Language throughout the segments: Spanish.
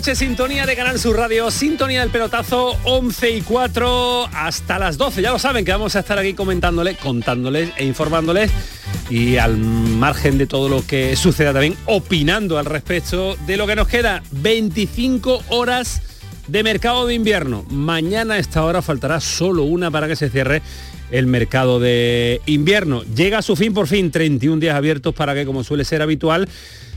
Noches, sintonía de Canal Sur Radio, sintonía del pelotazo, 11 y 4 hasta las 12. Ya lo saben que vamos a estar aquí comentándoles, contándoles e informándoles y al margen de todo lo que suceda también opinando al respecto de lo que nos queda 25 horas de mercado de invierno. Mañana a esta hora faltará solo una para que se cierre el mercado de invierno. Llega a su fin por fin 31 días abiertos para que como suele ser habitual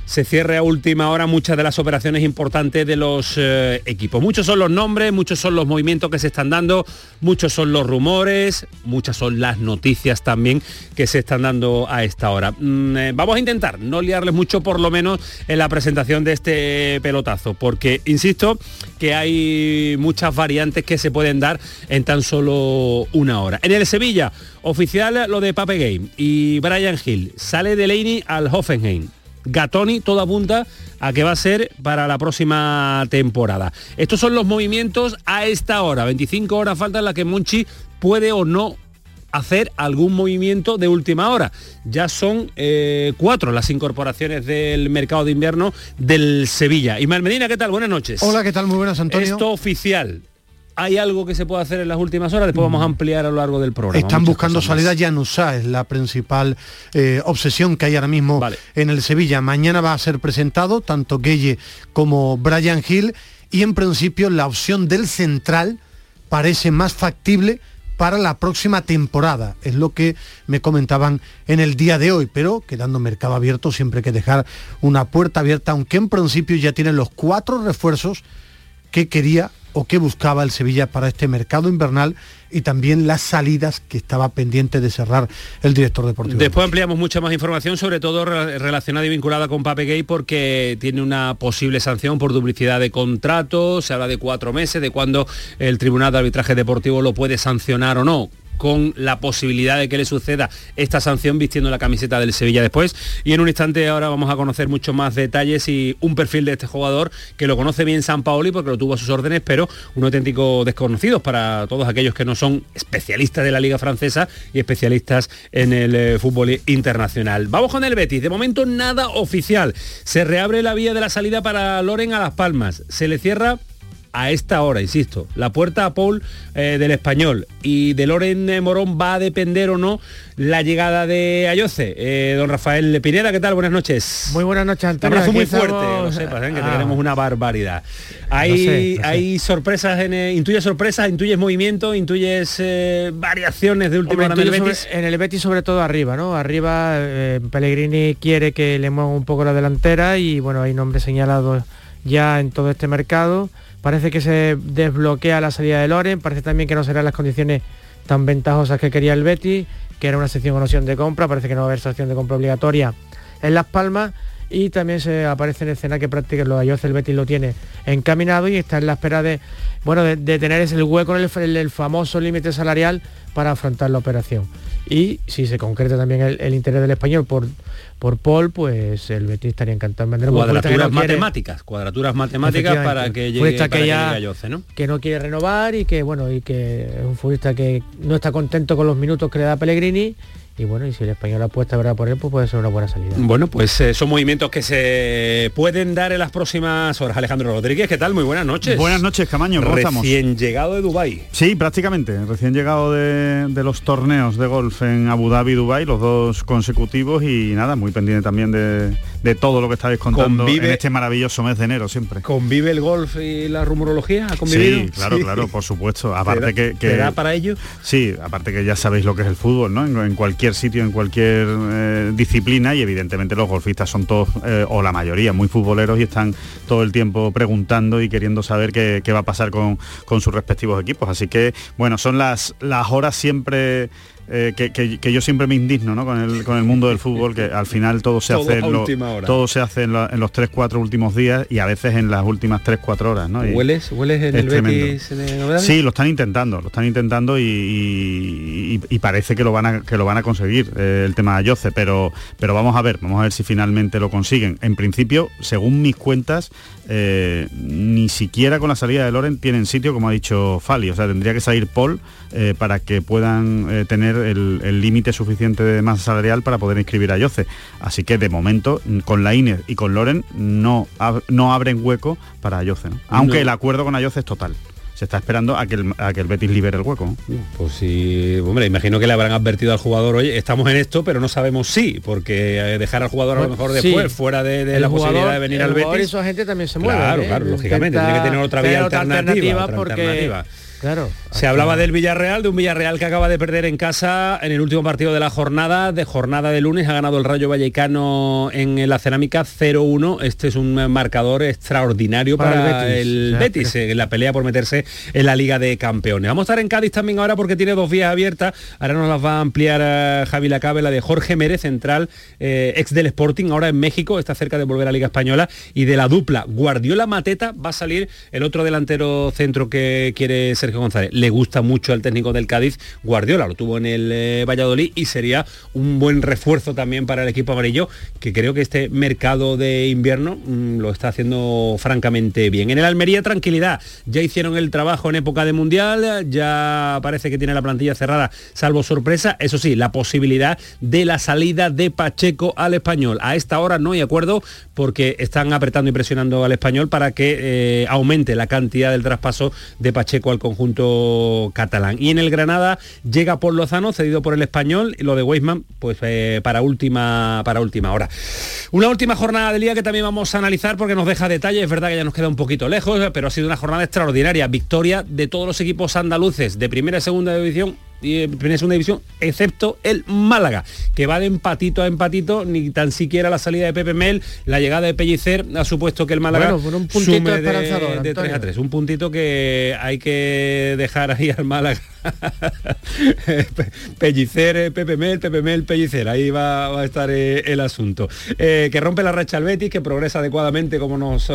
se cierre a última hora muchas de las operaciones importantes de los eh, equipos. Muchos son los nombres, muchos son los movimientos que se están dando, muchos son los rumores, muchas son las noticias también que se están dando a esta hora. Mm, eh, vamos a intentar no liarles mucho por lo menos en la presentación de este pelotazo, porque insisto que hay muchas variantes que se pueden dar en tan solo una hora. En el Sevilla, oficial lo de Pape Game y Brian Hill, sale Delaney al Hoffenheim. Gatoni todo apunta a que va a ser para la próxima temporada. Estos son los movimientos a esta hora. 25 horas falta en la que Monchi puede o no hacer algún movimiento de última hora. Ya son eh, cuatro las incorporaciones del mercado de invierno del Sevilla. Ismael Medina, ¿qué tal? Buenas noches. Hola, ¿qué tal? Muy buenas, Antonio. Esto oficial hay algo que se puede hacer en las últimas horas, después vamos a ampliar a lo largo del programa. Están buscando salida ya Januzá, es la principal eh, obsesión que hay ahora mismo en el Sevilla. Mañana va a ser presentado tanto Gueye como Brian Hill y en principio la opción del central parece más factible para la próxima temporada. Es lo que me comentaban en el día de hoy, pero quedando mercado abierto siempre hay que dejar una puerta abierta, aunque en principio ya tienen los cuatro refuerzos que quería o qué buscaba el Sevilla para este mercado invernal y también las salidas que estaba pendiente de cerrar el director deportivo. Después ampliamos mucha más información, sobre todo relacionada y vinculada con Pape Gay, porque tiene una posible sanción por duplicidad de contrato, se habla de cuatro meses, de cuándo el Tribunal de Arbitraje Deportivo lo puede sancionar o no con la posibilidad de que le suceda esta sanción vistiendo la camiseta del Sevilla después. Y en un instante ahora vamos a conocer muchos más detalles y un perfil de este jugador que lo conoce bien San Paoli porque lo tuvo a sus órdenes, pero un auténtico desconocido para todos aquellos que no son especialistas de la Liga Francesa y especialistas en el eh, fútbol internacional. Vamos con el Betis. De momento nada oficial. Se reabre la vía de la salida para Loren a Las Palmas. Se le cierra a esta hora, insisto, la puerta a Paul eh, del español y de Loren Morón va a depender o no la llegada de Ayoce. Eh, don Rafael Pineda, ¿qué tal? Buenas noches. Muy buenas noches, Antonio. Un abrazo muy fuerte, lo sepas, ¿eh? que ah. tenemos una barbaridad. Hay, hay sorpresas, en, intuyes sorpresas, intuyes movimiento, intuyes variaciones de última hora en el Betis. en el Betis sobre todo arriba, ¿no? Arriba Pellegrini quiere que le mueva un poco la delantera y bueno, hay nombres señalados ya en todo este mercado. Parece que se desbloquea la salida de Loren, parece también que no serán las condiciones tan ventajosas que quería el Betty, que era una sección con opción de compra, parece que no va a haber sección de compra obligatoria en Las Palmas. Y también se aparece en escena que prácticamente lo Ayoce el Betis lo tiene encaminado y está en la espera de bueno de, tener ese hueco en el, famoso límite salarial para afrontar la operación y si se concreta también el, interés del español por por Paul pues el Betis estaría encantado en vender cuadraturas matemáticas cuadraturas matemáticas para que llegue, para que, ¿no? que no quiere renovar y que bueno y que es un futbolista que no está contento con los minutos que le da Pellegrini y bueno, y si el español apuesta ¿verdad? por él, pues puede ser una buena salida. Bueno, pues eh, son movimientos que se pueden dar en las próximas horas. Alejandro Rodríguez, ¿qué tal? Muy buenas noches. Buenas noches, Camaño. ¿cómo recién llegado de Dubái. Sí, prácticamente. Recién llegado de, los torneos de golf en Abu Dhabi y Dubái, los dos consecutivos y nada, muy pendiente también de, de todo lo que estáis contando en este maravilloso mes de enero siempre. ¿Convive el golf y la rumorología? Sí, claro, claro, por supuesto. Aparte que, que da para ello? Sí, aparte que ya sabéis lo que es el fútbol, ¿no? En, cualquier sitio, en cualquier eh, disciplina y evidentemente los golfistas son todos, eh, o la mayoría, muy futboleros y están todo el tiempo preguntando y queriendo saber qué, va a pasar con, con sus respectivos equipos. Así que, bueno, son las, las horas siempre eh, que, yo siempre me indigno con, el, con el mundo del fútbol, que al final todo se hace, en todo se hace en, los 3-4 últimos días y a veces en las últimas 3-4 horas. ¿no? ¿Hueles, ¿Hueles en el Betis Sí, lo están intentando, lo están intentando y, parece que lo van a, que lo van a conseguir eh, el tema de Ayoce, pero, pero vamos a ver, vamos a ver si finalmente lo consiguen. En principio, según mis cuentas, eh, ni siquiera con la salida de Loren tienen sitio, como ha dicho Fali, o sea, tendría que salir Paul para que puedan tener el límite suficiente de masa salarial para poder inscribir a Yoce. Así que de momento, con la INE y con Loren no, no abren hueco para Ayoce, aunque el acuerdo con Ayoce es total se está esperando a que el, a que el Betis libere el hueco. Pues sí, hombre, imagino que le habrán advertido al jugador, oye, estamos en esto, pero no sabemos si, porque eh, dejar al jugador a lo mejor después, fuera de, la posibilidad de venir al Betis. Eso gente también se mueve. Claro, ¿eh? claro, lógicamente, tiene que tener otra vía alternativa, porque Claro. Se hablaba del Villarreal, de un Villarreal que acaba de perder en casa en el último partido de la jornada, de jornada de lunes, ha ganado el Rayo Vallecano en la cerámica 0-1. Este es un marcador extraordinario para, el Betis, en la pelea por meterse en la Liga de Campeones. Vamos a estar en Cádiz también ahora porque tiene dos vías abiertas. Ahora nos las va a ampliar eh, Javi Lacabe, la de Jorge Mérez, central, eh, ex del Sporting, ahora en México, está cerca de volver a la Liga Española, y de la dupla Guardiola Mateta va a salir el otro delantero centro que quiere ser González. Le gusta mucho al técnico del Cádiz, Guardiola, lo tuvo en el eh, Valladolid y sería un buen refuerzo también para el equipo amarillo, que creo que este mercado de invierno mm, lo está haciendo francamente bien. En el Almería, tranquilidad, ya hicieron el trabajo en época de Mundial, ya parece que tiene la plantilla cerrada, salvo sorpresa, eso sí, la posibilidad de la salida de Pacheco al español. A esta hora no hay acuerdo porque están apretando y presionando al español para que eh, aumente la cantidad del traspaso de Pacheco al conjunto catalán. Y en el Granada llega por Lozano, cedido por el español, y lo de Weisman, pues eh, para, última, para última hora. Una última jornada del día que también vamos a analizar porque nos deja detalles, es verdad que ya nos queda un poquito lejos, pero ha sido una jornada extraordinaria. Victoria de todos los equipos andaluces de primera y segunda división primera y segunda división, excepto el Málaga, que va de empatito a empatito, ni tan siquiera la salida de Pepe Mel, la llegada de Pellicer ha supuesto que el Málaga bueno, un puntito de, de 3 a 3, un puntito que hay que dejar ahí al Málaga Pellicer, eh, Pepe Mel, Pepe Mel, Pellicer, ahí va, a estar eh, el asunto. Eh, que rompe la racha al Betis, que progresa adecuadamente como nos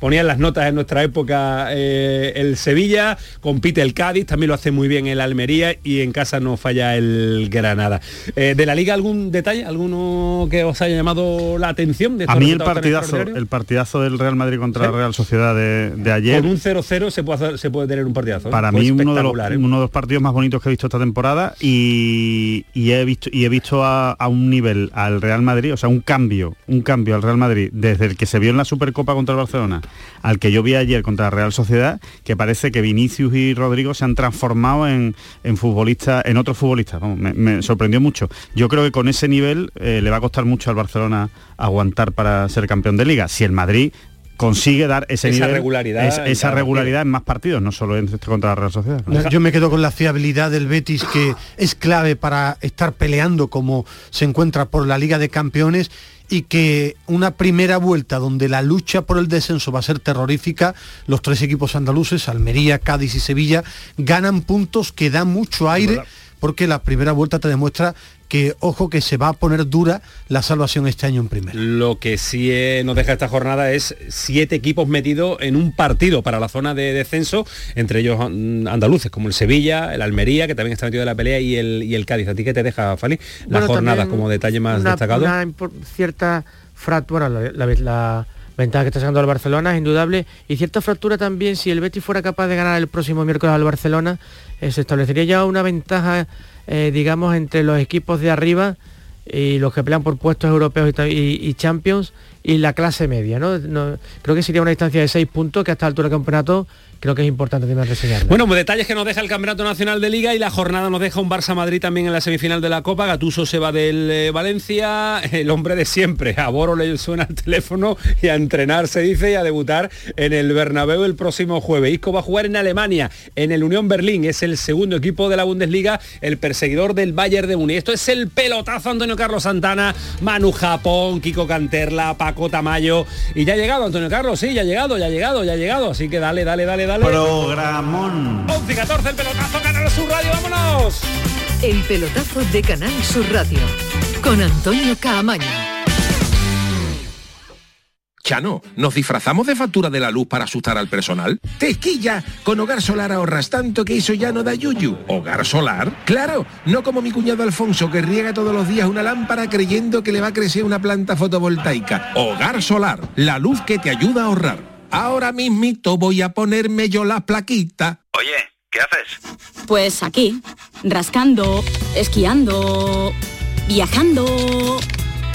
ponían las notas en nuestra época el Sevilla, compite el Cádiz, también lo hace muy bien el Almería y en casa no falla el Granada. ¿De la liga algún detalle, alguno que os haya llamado la atención? De a mí el partidazo, el partidazo del Real Madrid contra la Real Sociedad de, ayer. Con un 0-0 se puede, se puede tener un partidazo. Para mí uno de, los, uno de los partidos más bonitos que he visto esta temporada y, he visto y he visto a, un nivel al Real Madrid, o sea, un cambio, un cambio al Real Madrid desde el que se vio en la Supercopa contra el Barcelona al que yo vi ayer contra la Real Sociedad, que parece que Vinicius y Rodrigo se han transformado en, en futbolistas, en otros futbolistas. me, sorprendió mucho. Yo creo que con ese nivel eh, le va a costar mucho al Barcelona aguantar para ser campeón de liga. Si el Madrid consigue dar ese esa regularidad, esa regularidad en más partidos, no solo en este contra la Real Sociedad. Yo me quedo con la fiabilidad del Betis que es clave para estar peleando como se encuentra por la Liga de Campeones y que una primera vuelta donde la lucha por el descenso va a ser terrorífica, los tres equipos andaluces, Almería, Cádiz y Sevilla, ganan puntos que dan mucho aire porque la primera vuelta te demuestra que ojo que se va a poner dura la salvación este año en primera. Lo que sí eh, nos deja esta jornada es siete equipos metidos en un partido para la zona de descenso, entre ellos mm, andaluces como el Sevilla, el Almería, que también está metido en la pelea, y el, y el Cádiz. ¿A ti qué te deja, Fali? La jornada como detalle más destacado. Una cierta fractura, la, ventaja que está sacando el Barcelona es indudable y cierta fractura también si el Betis fuera capaz de ganar el próximo miércoles al Barcelona eh, se establecería ya una ventaja eh, digamos, entre los equipos de arriba y los que pelean por puestos europeos y, Champions y la clase media. ¿no? creo que sería una distancia de seis puntos que a esta altura del campeonato creo que es importante también reseñar. Bueno, pues detalles que nos deja el Campeonato Nacional de Liga y la jornada nos deja un Barça Madrid también en la semifinal de la Copa. Gatuso se va del eh, Valencia, el hombre de siempre. A Boro le suena el teléfono y a entrenar se dice y a debutar en el Bernabéu el próximo jueves. Isco va a jugar en Alemania, en el Unión Berlín. Es el segundo equipo de la Bundesliga, el perseguidor del Bayern de Múnich. Esto es el pelotazo Antonio Carlos Santana, Manu Japón, Kiko Canterla, Paco Tamayo. Y ya ha llegado Antonio Carlos, sí, ya ha llegado, ya ha llegado, ya ha llegado. Así que dale, dale, dale, dale. Programón. 11 y 14 el pelotazo, Canal Sur Radio, vámonos. El pelotazo de Canal Sur Radio con Antonio Caamaño. Chano, ¿nos disfrazamos de factura de la luz para asustar al personal? ¡Tequilla! Con Hogar Solar ahorras tanto que eso ya no da yuyu. ¿Hogar Solar? ¡Claro! No como mi cuñado Alfonso que riega todos los días una lámpara creyendo que le va a crecer una planta fotovoltaica. Hogar Solar, la luz que te ayuda a ahorrar. Ahora mismito voy a ponerme yo la plaquita. Oye, ¿qué haces? Pues aquí, rascando, esquiando, viajando,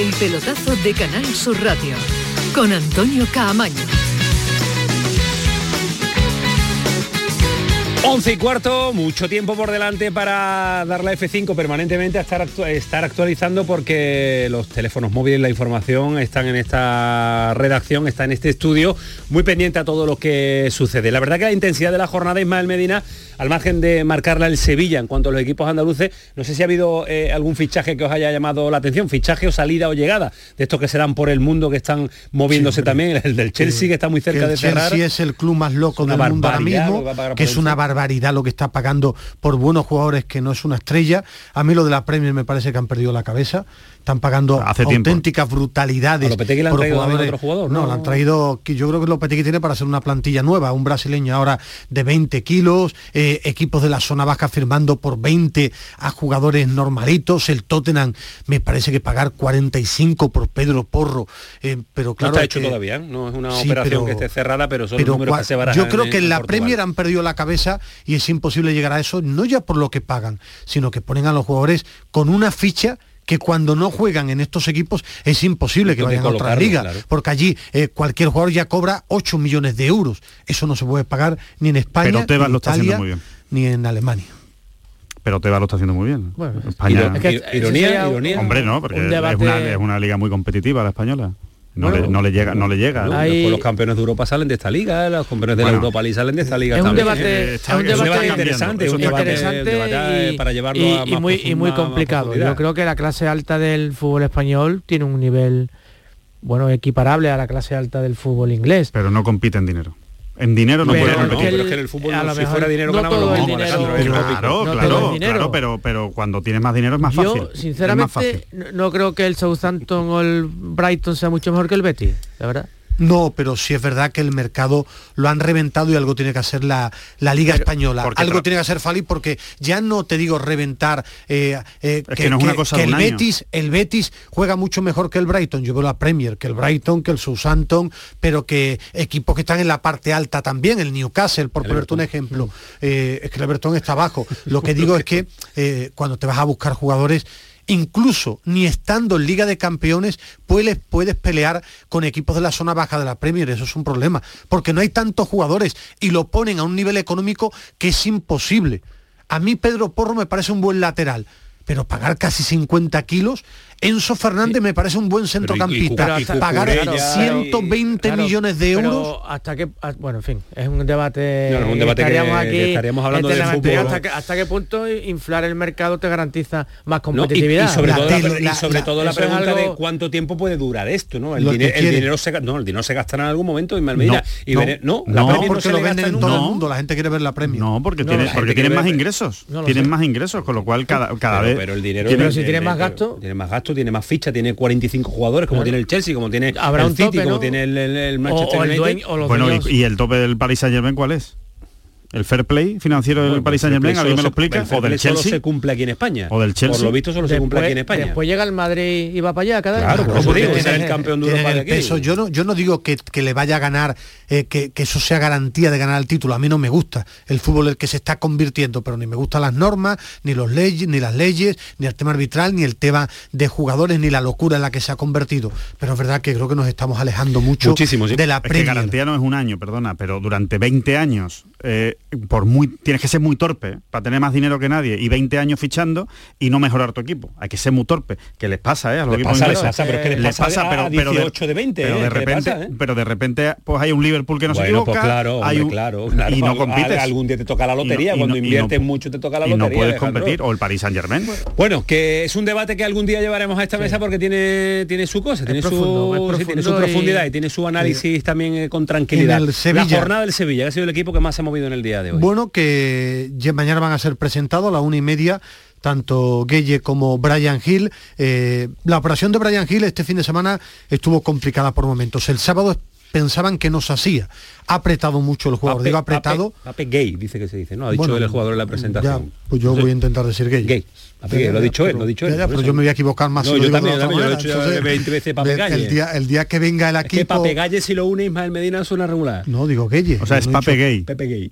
El pelotazo de Canal Sur Radio con Antonio Caamaño. 11 y cuarto, mucho tiempo por delante para dar la F5 permanentemente a estar, estar actualizando porque los teléfonos móviles, la información están en esta redacción, está en este estudio, muy pendiente a todo lo que sucede. La verdad que la intensidad de la jornada Ismael Medina, al margen de marcarla el Sevilla en cuanto a los equipos andaluces, no sé si ha habido eh, algún fichaje que os haya llamado la atención, fichaje o salida o llegada, de estos que serán por el mundo que están moviéndose también, el del Chelsea que está muy cerca el de cerrar. Chelsea es el club más loco del mundo ahora mismo, que es una barbaridad lo que está pagando por buenos jugadores que no es una estrella. A mí lo de la Premier me parece que han perdido la cabeza. Están pagando Hace tiempo. auténticas brutalidades. ¿A Lopetegui le han por traído jugadores. otro jugador, No, no? le han traído, yo creo que Lopetegui tiene para hacer una plantilla nueva, un brasileño ahora de 20 kilos, eh, equipos de la zona baja firmando por 20 a jugadores normalitos. El Tottenham me parece que pagar 45 por Pedro Porro. eh, pero claro, no está hecho todavía, ¿eh? no es una Sí, operación pero- que esté cerrada, pero son pero números que se barajan yo creo que en la Portugal. Premier han perdido la cabeza y es imposible llegar a eso, no ya por lo que pagan, sino que ponen a los jugadores con una ficha que cuando no juegan en estos equipos es imposible que vayan a otras ligas, claro. porque allí eh, cualquier jugador ya cobra 8 millones de euros. Eso no se puede pagar ni en España, Pero Tebas ni en lo está haciendo muy bien. ni en Alemania. Pero Tebas lo está haciendo muy bien. Bueno, España- Es que ironía, ironía. Hombre, no, porque un es, debate- una, es una liga muy competitiva la española. No, Bueno, le, no le llega, no le llega. Hay- después los campeones de Europa salen de esta liga, los campeones de Bueno. la Europa League salen de esta liga Es un debate, Eh, es un debate interesante, es un un debate, interesante debate y, para llevarlo y- a y más muy, y muy más- más complicado. Yo creo que la clase alta del fútbol español tiene un nivel bueno equiparable a la clase alta del fútbol inglés. Pero no compite en dinero. En dinero no Pero puede no, competir. pero es que en el fútbol, a lo si mejor fuera dinero, no ganamos todo lo el mismo, dinero- Claro, claro, No todo el dinero. claro, pero, pero cuando tienes más dinero es más fácil. Yo, sinceramente, fácil. no, no creo que el Southampton o el Brighton sea mucho mejor que el Betis, la verdad. No, pero sí es verdad que el mercado lo han reventado y algo tiene que hacer la, la Liga Española. Algo tiene que hacer Fali porque ya no te digo reventar eh, eh, Es que no es una cosa de el año. Betis, el Betis juega mucho mejor que el Brighton. Yo veo la Premier, que el Brighton, que el Southampton, pero que equipos que están en la parte alta también, el Newcastle, por ponerte un ejemplo. Eh, es que el Everton está abajo. Lo que digo es que cuando te vas a buscar jugadores incluso ni estando en Liga de Campeones puedes, pelear con equipos de la zona baja de la Premier, eso es un problema, porque no hay tantos jugadores y lo ponen a un nivel económico que es imposible. A mí Pedro Porro me parece un buen lateral, pero pagar casi 50 kilos Enzo Fernández me parece un buen centrocampista. pagar 120 millones de euros. hasta que bueno, en fin, es un debate. un debate estaríamos aquí estaríamos hablando de fútbol. Hasta, qué punto inflar el mercado te garantiza más competitividad. y, sobre todo, la, sobre todo la pregunta de cuánto tiempo puede durar esto, ¿no? El, dinero, se no, el dinero se gastará en algún momento y Almeida. y no, no, porque lo venden en todo el mundo, la gente quiere ver la premio. No, porque tiene, porque tienen más ingresos. Tienen más ingresos, con lo cual cada, cada vez. Pero el dinero. Pero si tiene más gasto. Tiene más gasto, tiene más ficha, tiene 45 jugadores, como tiene el Chelsea, como tiene Habrá el City, como tiene el, Manchester United. bueno, y, el tope del Paris Saint Germain cuál es? ¿El fair play financiero del Paris Saint Germain? ¿Alguien me lo explica? ¿O del Chelsea? Solo se cumple aquí en España. ¿O del Chelsea? Por lo visto solo se cumple aquí en España. Después llega el Madrid y va para allá cada Claro, por eso digo, el campeón de Europa de aquí. Eso, yo no, yo no digo que, que le vaya a ganar, eh, que, que, eso sea garantía de ganar el título. A mí no me gusta el fútbol el que se está convirtiendo, pero ni me gustan las normas, ni los leyes, ni las leyes, ni el tema arbitral, ni el tema de jugadores, ni la locura en la que se ha convertido. Pero es verdad que creo que nos estamos alejando mucho Muchísimo, de la es garantía no es un año, perdona, pero durante 20 años, eh, por muy tienes que ser muy torpe para tener más dinero que nadie y 20 años fichando y no mejorar tu equipo. Hay que ser muy torpe, que les pasa, ¿eh? A los les pasa, les pasa, pero es que les, pasa, pero, pero, de, de 20, pero de ¿eh? repente, pasa, ¿eh? pero de repente pues hay un Liverpool que no bueno, se equivoca, pues claro, hay un, claro, claro, y no compites. Algún día te toca la lotería, cuando inviertes mucho te toca la lotería. Y no puedes competir o el Paris Saint Germain. Bueno, que es un debate que algún día llevaremos a esta mesa porque tiene tiene su cosa, tiene su tiene su profundidad y tiene su análisis también con tranquilidad. La jornada del Sevilla, que ha sido el equipo que más ha en el día de hoy. Bueno, que mañana van a ser presentados a la una y media tanto Gueye como Brian Hill. Eh, la operación de Brian Hill este fin de semana estuvo complicada por momentos. El sábado pensaban que no se hacía. Ha apretado mucho el jugador. Digo apretado. Pape, gay, dice que se dice, ¿no? Ha dicho el jugador en la presentación. pues yo voy a intentar decir gay. Gay. lo ha dicho él, lo ha dicho él. pero yo me voy a equivocar más. No, yo también, yo he dicho 20 veces Pape El día, el día que venga el equipo... Es que Pape Galle si lo une Ismael Medina suena regular. No, digo Gueye. O sea, es Pape Gay. Pepe Gay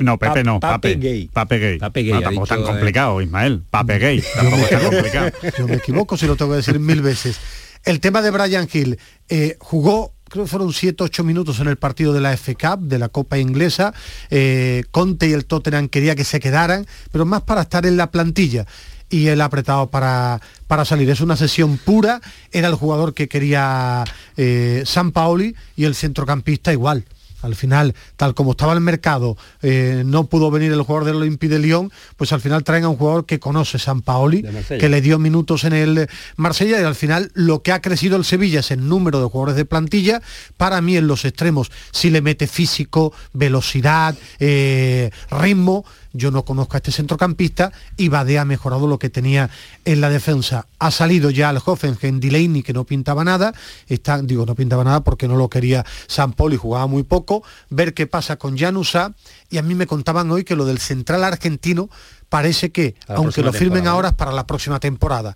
no, Pepe no, Pape, Gay. Pape Gay. Pape Gay no, tampoco tan complicado, Ismael. Pape Gay, tampoco tan complicado. Yo me equivoco si lo tengo que decir mil veces. El tema de Brian Hill, eh, jugó creo que fueron 7-8 minutos en el partido de la F Cup, de la Copa Inglesa. Eh, Conte y el Tottenham quería que se quedaran, pero más para estar en la plantilla. Y él apretado para, para salir. Es una sesión pura. Era el jugador que quería eh, San Paoli y el centrocampista igual al final, tal como estaba el mercado, eh, no pudo venir el jugador del Olympique de Lyon, pues al final traen a un jugador que conoce San Paoli, que le dio minutos en el Marsella y al final lo que ha crecido el Sevilla es el número de jugadores de plantilla. Para mí en los extremos, si le mete físico, velocidad, eh, ritmo, yo no conozco a este centrocampista y Bade ha mejorado lo que tenía en la defensa. Ha salido ya al Hoffenheim Delaney que no pintaba nada, está, digo no pintaba nada porque no lo quería San y jugaba muy poco, ver qué pasa con Janusa y a mí me contaban hoy que lo del central argentino parece que, aunque lo firmen ahora, es para la próxima temporada.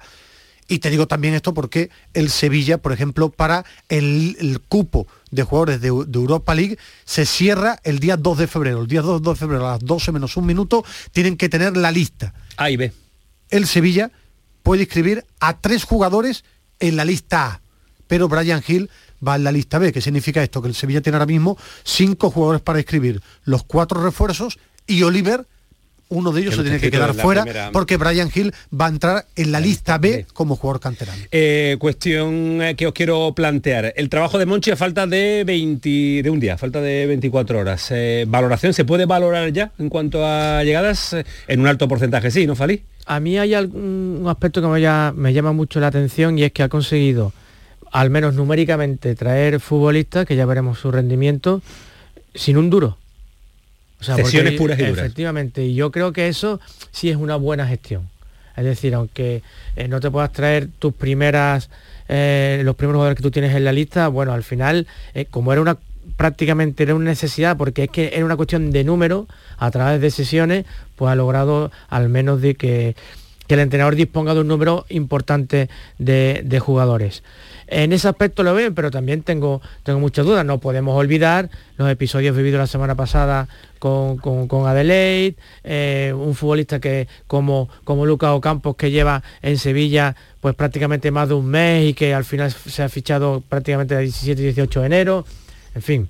Y te digo también esto porque el Sevilla, por ejemplo, para el, cupo de jugadores de, Europa League se cierra el día 2 de febrero. El día 2, de febrero a las 12 menos un minuto tienen que tener la lista. A y B. El Sevilla puede inscribir a tres jugadores en la lista A, pero Brian Hill va en la lista B. ¿Qué significa esto? Que el Sevilla tiene ahora mismo cinco jugadores para inscribir, los cuatro refuerzos y Oliver uno de ellos se tiene que quedar fuera porque Brian Hill va a entrar en la lista B como jugador canterano. Eh, cuestión eh, que os quiero plantear. El trabajo de Monchi a falta de 20, de un día, falta de 24 horas. Eh, ¿Valoración se puede valorar ya en cuanto a llegadas? en un alto porcentaje, sí, ¿no, Falí? A mí hay algún aspecto que me, me llama mucho la atención y es que ha conseguido, al menos numéricamente, traer futbolistas, que ya veremos su rendimiento, sin un duro. O puras y duras. Efectivamente, y yo creo que eso sí es una buena gestión. Es decir, aunque eh, no te puedas traer tus primeras, eh, los primeros jugadores que tú tienes en la lista, bueno, al final, eh, como era una prácticamente era una necesidad, porque es que era una cuestión de número, a través de sesiones, pues ha logrado al menos de que, el entrenador disponga de un número importante de jugadores. En ese aspecto lo veo, pero también tengo, tengo muchas dudas. No podemos olvidar los episodios vividos la semana pasada con, con, Adelaide, eh, un futbolista que como, como Lucas Ocampos que lleva en Sevilla pues prácticamente más de un mes y que al final se ha fichado prácticamente el 17 y 18 de enero. En fin,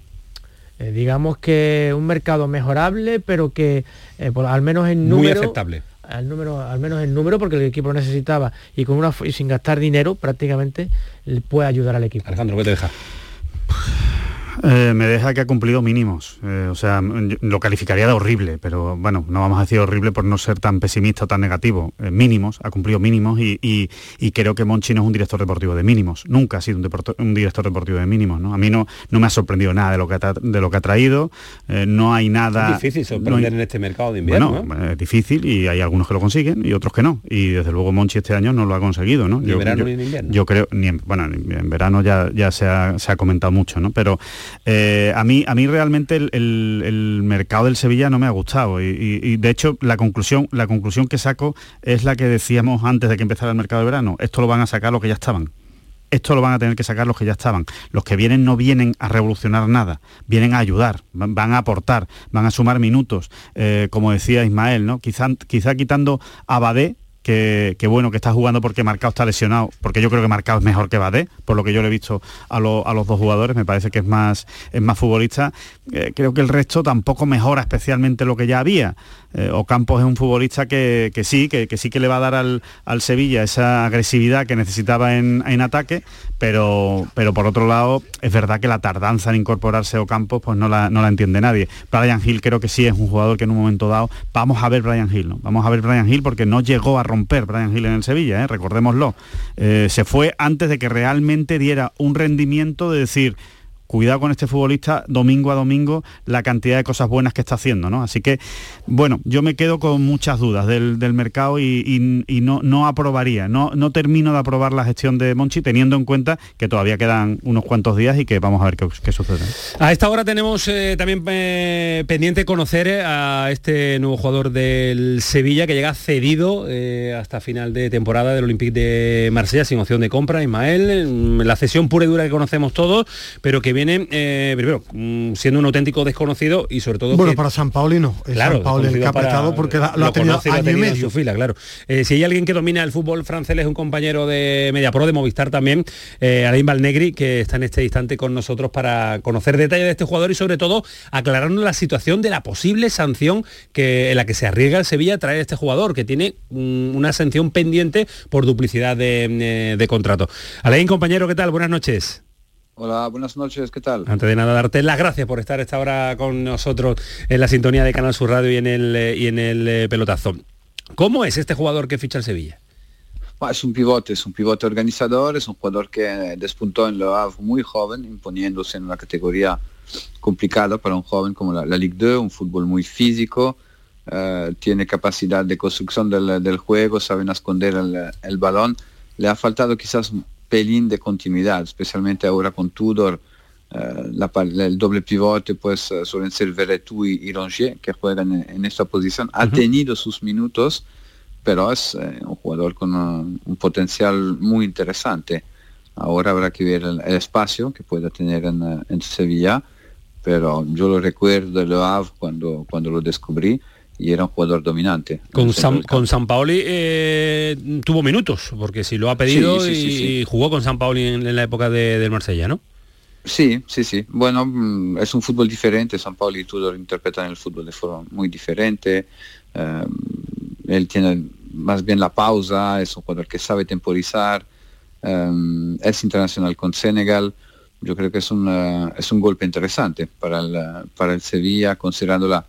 eh, digamos que un mercado mejorable, pero que eh, al menos en número... Muy aceptable al número, al menos el número, porque el equipo necesitaba y con una y sin gastar dinero prácticamente puede ayudar al equipo. Alejandro, ¿qué te deja? Eh, me deja que ha cumplido mínimos. Eh, o sea, lo calificaría de horrible, pero bueno, no vamos a decir horrible por no ser tan pesimista o tan negativo. Eh, mínimos, ha cumplido mínimos y, creo que Monchi no es un director deportivo de mínimos. Nunca ha sido un, director deportivo de mínimos. ¿no? A mí no, no me ha sorprendido nada de lo que ha, de lo que ha traído. no hay nada... Es difícil sorprender en este mercado de invierno. Bueno, es difícil y hay algunos que lo consiguen y otros que no. Y desde luego Monchi este año no lo ha conseguido. ¿no? Ni en verano ni en invierno. Yo creo, ni en, bueno, en verano ya, ya se, ha, se ha comentado mucho, ¿no? Pero eh, a, mí, a mí realmente el, mercado del Sevilla no me ha gustado y, de hecho la conclusión, la conclusión que saco es la que decíamos antes de que empezara el mercado de verano. Esto lo van a sacar los que ya estaban esto lo van a tener que sacar los que ya estaban. Los que vienen no vienen a revolucionar nada, vienen a ayudar, van a aportar, van a sumar minutos, eh, como decía Ismael, ¿no? Quizá, quizá quitando a Badé, que, bueno que está jugando porque Marcao está lesionado, porque yo creo que Marcao es mejor que Badé, por lo que yo le he visto a, los dos jugadores, me parece que es más, es más futbolista. Eh, creo que el resto tampoco mejora especialmente lo que ya había. Eh, Ocampos es un futbolista que, sí, que, sí que le va a dar al, Sevilla esa agresividad que necesitaba en, ataque, pero, pero por otro lado es verdad que la tardanza en incorporarse a Ocampos pues no la, no la entiende nadie. Brian Hill creo que sí es un jugador que en un momento dado, vamos a ver Brian Hill, ¿no? Vamos a ver Brian Hill porque no llegó a romper Brian Hill en el Sevilla, ¿eh? recordémoslo. Eh, se fue antes de que realmente diera un rendimiento de decir, cuidado con este futbolista domingo a domingo la cantidad de cosas buenas que está haciendo, ¿no? Así que, bueno, yo me quedo con muchas dudas del, mercado y, no, no aprobaría, no, no termino de aprobar la gestión de Monchi teniendo en cuenta que todavía quedan unos cuantos días y que vamos a ver qué, sucede. A esta hora tenemos eh, también eh, pendiente conocer eh, a este nuevo jugador del Sevilla que llega cedido hasta final de temporada del Olympique de Marsella sin opción de compra, Ismael, la cesión pura y dura que conocemos todos, pero que viene viene, eh, primero, mm, siendo un auténtico desconocido y sobre todo... Bueno, para San Pauli no. claro, San el que ha prestado porque lo, ha tenido año y medio. En su fila, claro. Eh, si hay alguien que domina el fútbol francés es un compañero de Mediapro, de Movistar también, eh, Alain Valnegri, que está en este instante con nosotros para conocer detalles de este jugador y sobre todo aclararnos la situación de la posible sanción que, en la que se arriesga el Sevilla a traer a este jugador, que tiene mm, una sanción pendiente por duplicidad de, eh, de contrato. Alain, compañero, ¿qué tal? Buenas noches. Hola, buenas noches, ¿qué tal? Antes de nada, darte las gracias por estar esta hora con nosotros en la sintonía de Canal Sur Radio y en el, eh, y en el eh, pelotazo. ¿Cómo es este jugador que ficha el Sevilla? Es un pivote, es un pivote organizador, es un jugador que despuntó en Havre muy joven, imponiéndose en una categoría complicada para un joven como la, Ligue 2, un fútbol muy físico, eh, tiene capacidad de construcción del, juego, sabe esconder el, el, balón. Le ha faltado quizás pelín de continuidad, especialmente ahora con Tudor, eh, el doble pivote pues eh, suelen ser Veretout y, Rongier que juegan en, esta posición. Ha tenido sus minutos, pero es eh, un jugador con un, potencial muy interesante. Ahora habrá que ver el, espacio que pueda tener en, Sevilla, pero yo lo recuerdo de Le Havre cuando, cuando lo descubrí y era un jugador dominante. Con San, con San Paoli eh, tuvo minutos, porque si lo ha pedido y, jugó con San Paoli en, la época de, del Marsella, ¿no? Sí, sí, sí. Bueno, mm, es un fútbol diferente. San Paoli y Tudor interpretan el fútbol de forma muy diferente. Eh, él tiene más bien la pausa, es un jugador que sabe temporizar. Eh, es internacional con Senegal. Yo creo que es, es un golpe interesante para el, para el Sevilla, considerando la,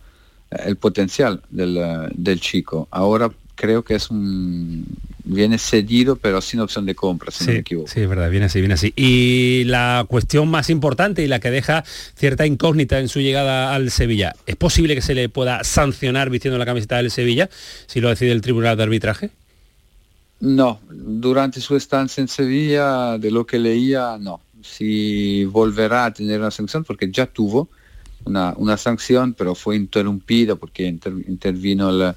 el potencial del, chico. Ahora creo que es un viene cedido pero sin opción de compra si no me equivoco. sí es verdad viene así viene así. Y la cuestión más importante y la que deja cierta incógnita en su llegada al Sevilla es posible que se le pueda sancionar vistiendo la camiseta del Sevilla si lo decide el tribunal de arbitraje no durante su estancia en Sevilla de lo que leía no. Si volverá a tener una sanción porque ya tuvo una, sanción, pero fue interrumpida porque intervino el,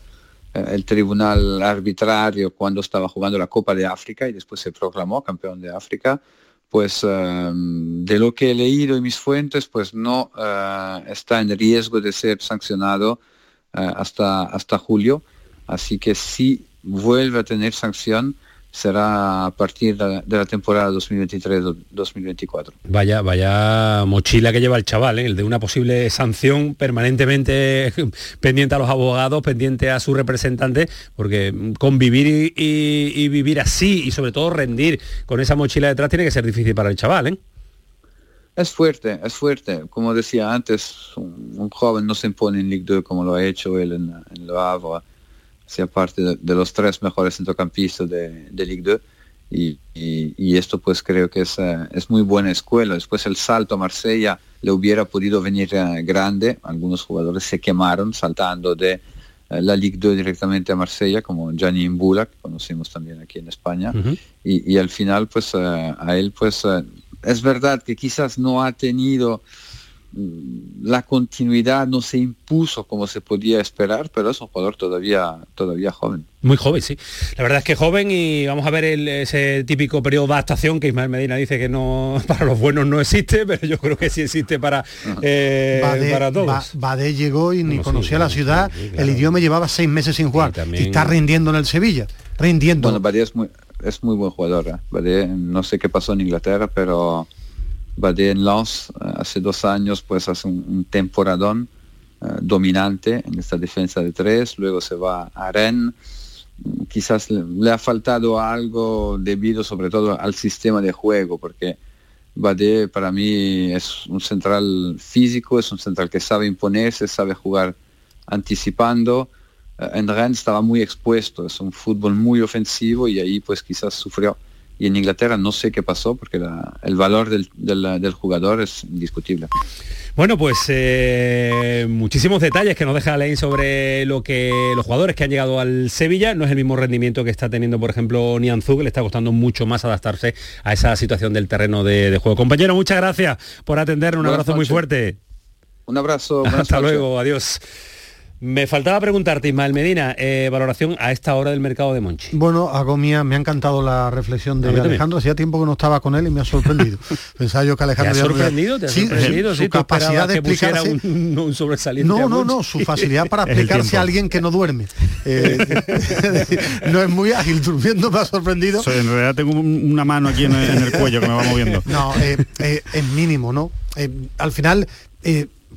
el, tribunal arbitrario cuando estaba jugando la Copa de África y después se proclamó campeón de África. Pues em, de lo que he leído en mis fuentes, pues no eh, está en riesgo de ser sancionado eh, hasta, hasta julio. Así que si vuelve a tener sanción, será a partir de la temporada 2023-2024. Vaya, vaya mochila que lleva el chaval, ¿eh? el de una posible sanción permanentemente pendiente a los abogados, pendiente a su representante, porque convivir y, vivir así y sobre todo rendir con esa mochila detrás tiene que ser difícil para el chaval. ¿eh? Es fuerte, es fuerte. Como decía antes, un, joven no se impone en Ligue 2 como lo ha hecho él en, en Le Havre sea parte de, los tres mejores centrocampistas de, de Ligue 2 y, esto pues creo que es, eh, es, muy buena escuela. Después el salto a Marsella le hubiera podido venir eh, grande, algunos jugadores se quemaron saltando de eh, la Ligue 2 directamente a Marsella, como Gianni Imbula, que conocemos también aquí en España, y, y, al final pues a él pues es verdad que quizás no ha tenido la continuidad no se impuso como se podía esperar, pero es un jugador todavía, todavía joven. Muy joven, sí. La verdad es que joven y vamos a ver ese típico periodo de adaptación que Ismael Medina dice que no para los buenos no existe, pero yo creo que sí existe para, eh, para todos. Badé llegó y ni conocía la ciudad, el idioma llevaba seis meses sin jugar y, está rindiendo en el Sevilla, rindiendo. Bueno, Badé es muy, es muy buen jugador. ¿eh? no sé qué pasó en Inglaterra, pero Badé en Lens eh, hace dos años pues hace un, temporadón eh, dominante en esta defensa de tres, luego se va a Rennes, quizás le, ha faltado algo debido sobre todo al sistema de juego, porque Badé para mí es un central físico, es un central que sabe imponerse, sabe jugar anticipando. Eh, en Rennes estaba muy expuesto, es un fútbol muy ofensivo y ahí pues quizás sufrió y en Inglaterra no sé qué pasó porque el valor del, jugador es indiscutible. Bueno, pues eh, muchísimos detalles que nos deja Lane sobre lo que los jugadores que han llegado al Sevilla. No es el mismo rendimiento que está teniendo, por ejemplo, Nianzú, que le está costando mucho más adaptarse a esa situación del terreno de, juego. Compañero, muchas gracias por atendernos. Un abrazo muy fuerte. Un abrazo. Hasta luego. Adiós. Me faltaba preguntarte, Ismael Medina, eh, valoración a esta hora del mercado de Monchi. Bueno, hago mía, me ha encantado la reflexión de Alejandro. Hacía tiempo que no estaba con él y me ha sorprendido. Pensaba yo que Alejandro... ¿Te ha sorprendido? ¿Te ha sorprendido? Su, capacidad de explicarse... Un, sobresaliente No, no, no, su facilidad para explicarse a alguien que no duerme. Eh, no es muy ágil, durmiendo me ha sorprendido. en realidad tengo una mano aquí en el, cuello que me va moviendo. No, eh, es mínimo, ¿no? al final,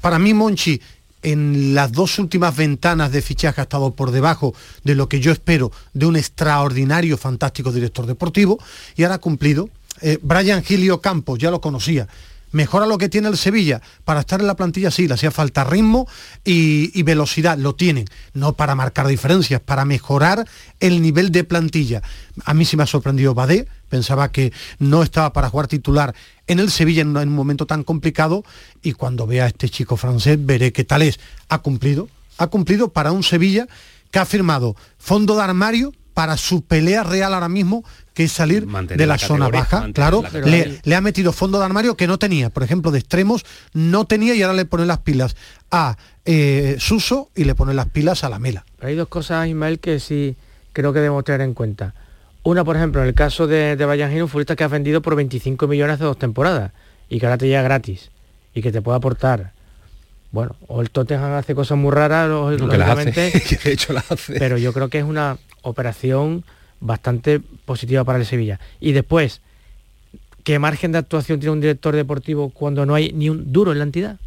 para mí Monchi en las dos últimas ventanas de fichaje ha estado por debajo de lo que yo espero de un extraordinario, fantástico director deportivo y ahora ha cumplido. Eh, Brian Gilio Campos, ya lo conocía, mejora lo que tiene el Sevilla. Para estar en la plantilla sí, le hacía falta ritmo y, velocidad, lo tienen. No para marcar diferencias, para mejorar el nivel de plantilla. A mí sí me ha sorprendido Badé, pensaba que no estaba para jugar titular en el Sevilla en un momento tan complicado y cuando vea a este chico francés veré qué tal es. Ha cumplido, ha cumplido para un Sevilla que ha firmado fondo de armario para su pelea real ahora mismo, que es salir de la, zona baja. Claro, le, ha metido fondo de armario que no tenía. Por ejemplo, de extremos no tenía y ahora le pone las pilas a eh, Suso y le pone las pilas a la Mela. hay dos cosas, Ismael, que sí creo que debemos tener en cuenta. Una, por ejemplo, en el caso de, de un futbolista que ha vendido por 25 millones hace dos temporadas y que ahora te llega gratis y que te puede aportar bueno, o el Tottenham hace cosas muy raras, lógicamente, de hecho las hace. pero yo creo que es una operación bastante positiva para el Sevilla. Y después, ¿qué margen de actuación tiene un director deportivo cuando no hay ni un duro en la entidad?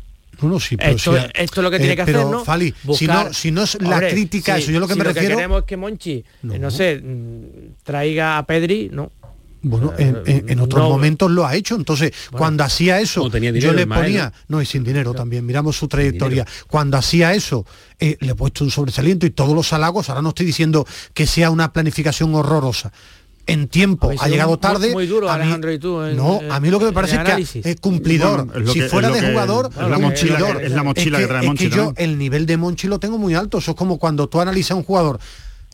No, sí, esto, es lo que tiene eh, que hacer, ¿no? Fali, si no, si no es la crítica, eso yo lo que me refiero. Lo que queremos es que Monchi, eh, no. sé, mm, traiga a Pedri, no. Bueno, en, otros momentos lo ha hecho. Entonces, cuando hacía eso, yo le ponía, ¿no? y sin dinero también, miramos su trayectoria. Cuando hacía eso, eh, le he puesto un sobresaliento y todos los halagos, ahora no estoy diciendo que sea una planificación horrorosa. En tiempo, ha llegado tarde. Muy, duro, Alejandro, y tú. no, a mí lo que me parece es que es cumplidor. si fuera de jugador, es la mochila, es la mochila que, trae Monchi, es que yo el nivel de Monchi lo tengo muy alto. Eso es como cuando tú analizas a un jugador,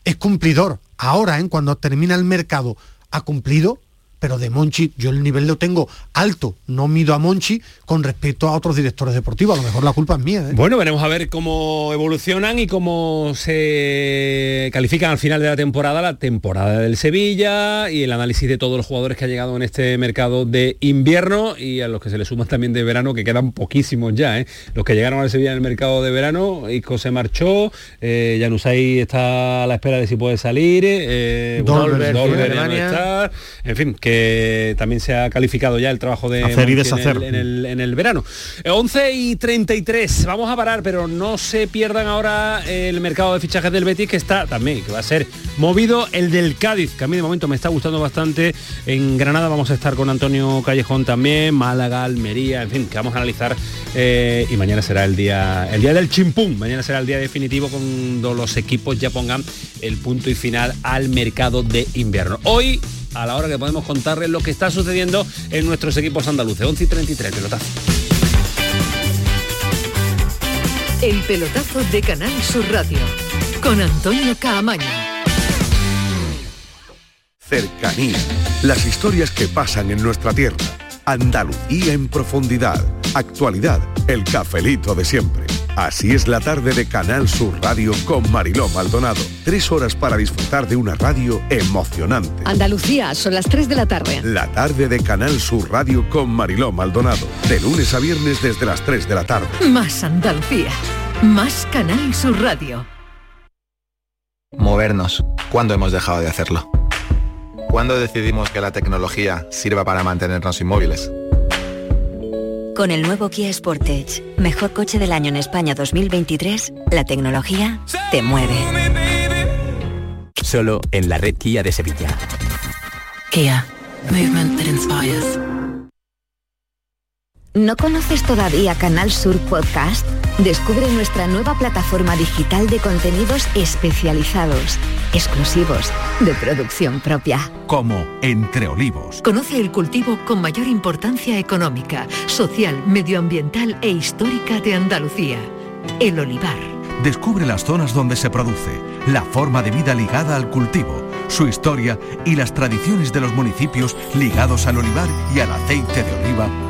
es cumplidor. Ahora, ¿eh? cuando termina el mercado, ha cumplido, pero de Monchi yo el nivel lo tengo alto, no mido a Monchi con respecto a otros directores deportivos, a lo mejor la culpa es mía. ¿eh? Bueno, veremos a ver cómo evolucionan y cómo se califican al final de la temporada, la temporada del Sevilla y el análisis de todos los jugadores que han llegado en este mercado de invierno y a los que se le suman también de verano, que quedan poquísimos ya. ¿eh? Los que llegaron al Sevilla en el mercado de verano, Isco se marchó, eh, Janusay está a la espera de si puede salir, eh, Dolber, Dolber ya no está. en fin, que también se ha calificado ya el trabajo de Hacer y deshacer. En, el, en el- en el verano. Eh, 11 y 33, vamos a parar, pero no se pierdan ahora el mercado de fichajes del Betis, que está también, que va a ser movido el del Cádiz, que a mí de momento me está gustando bastante. En Granada vamos a estar con Antonio Callejón también, Málaga, Almería, en fin, que vamos a analizar. eh, y mañana será el día, el día del chimpún, mañana será el día definitivo cuando los equipos ya pongan el punto y final al mercado de invierno. Hoy a la hora que podemos contarles lo que está sucediendo en nuestros equipos andaluces. 11 y 33, pelotazo. El pelotazo de Canal Sur Radio con Antonio Caamaño. Cercanía. Las historias que pasan en nuestra tierra. Andalucía en profundidad. Actualidad. El cafelito de siempre. Así es la tarde de Canal Sur Radio con Mariló Maldonado. Tres horas para disfrutar de una radio emocionante. Andalucía, son las 3 de la tarde. La tarde de Canal Sur Radio con Mariló Maldonado. De lunes a viernes desde las 3 de la tarde. Más Andalucía. Más Canal Sur Radio. Movernos. ¿Cuándo hemos dejado de hacerlo? ¿Cuándo decidimos que la tecnología sirva para mantenernos inmóviles? Con el nuevo Kia Sportage, mejor coche del año en España 2023, la tecnología te mueve. Solo en la red Kia de Sevilla. Kia, movement that inspires. ¿No conoces todavía Canal Sur Podcast? Descubre nuestra nueva plataforma digital de contenidos especializados, exclusivos, de producción propia. Como Entre Olivos. Conoce el cultivo con mayor importancia económica, social, medioambiental e histórica de Andalucía. El olivar. Descubre las zonas donde se produce, la forma de vida ligada al cultivo, su historia y las tradiciones de los municipios ligados al olivar y al aceite de oliva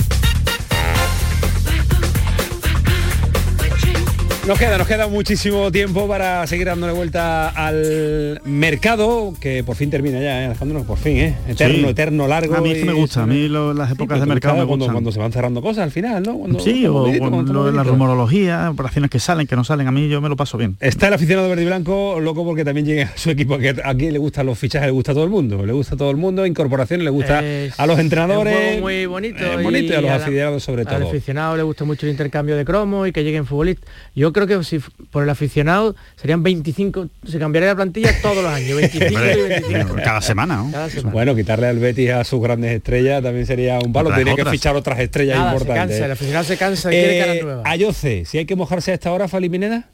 Nos queda, nos queda muchísimo tiempo para seguir dándole vuelta al mercado, que por fin termina ya, ¿eh? Alejandro, por fin, ¿eh? Eterno, Sí. eterno, largo. A mí es que me gusta, a mí lo- las épocas de mercado me cuando, gustan. cuando se van cerrando cosas al final, ¿no? Cuando- Sí, o cuando lo de la rumorología, operaciones que salen, que no salen, a mí yo me lo paso bien. Está el aficionado verde y blanco loco porque también llega a su equipo, que aquí le gustan los fichajes, le gusta a todo el mundo, le gusta a todo el mundo, incorporaciones, le gusta Es- a los entrenadores. es un juego muy bonito. eh, bonito y a los aficionados sobre Al todo. aficionado le gusta mucho el intercambio de cromos y que lleguen futbolistas. Yo creo que si por el aficionado serían 25, se cambiaría la plantilla todos los años, 25 y 25. Cada semana, ¿no? Cada semana. Bueno, quitarle al Betis a sus grandes estrellas también sería un palo. Tiene que fichar otras estrellas Nada, se importantes. cansa, el aficionado se cansa y quiere caras Eh, nuevas. Ayoce, si hay que mojarse a esta hora, Fali Pineda.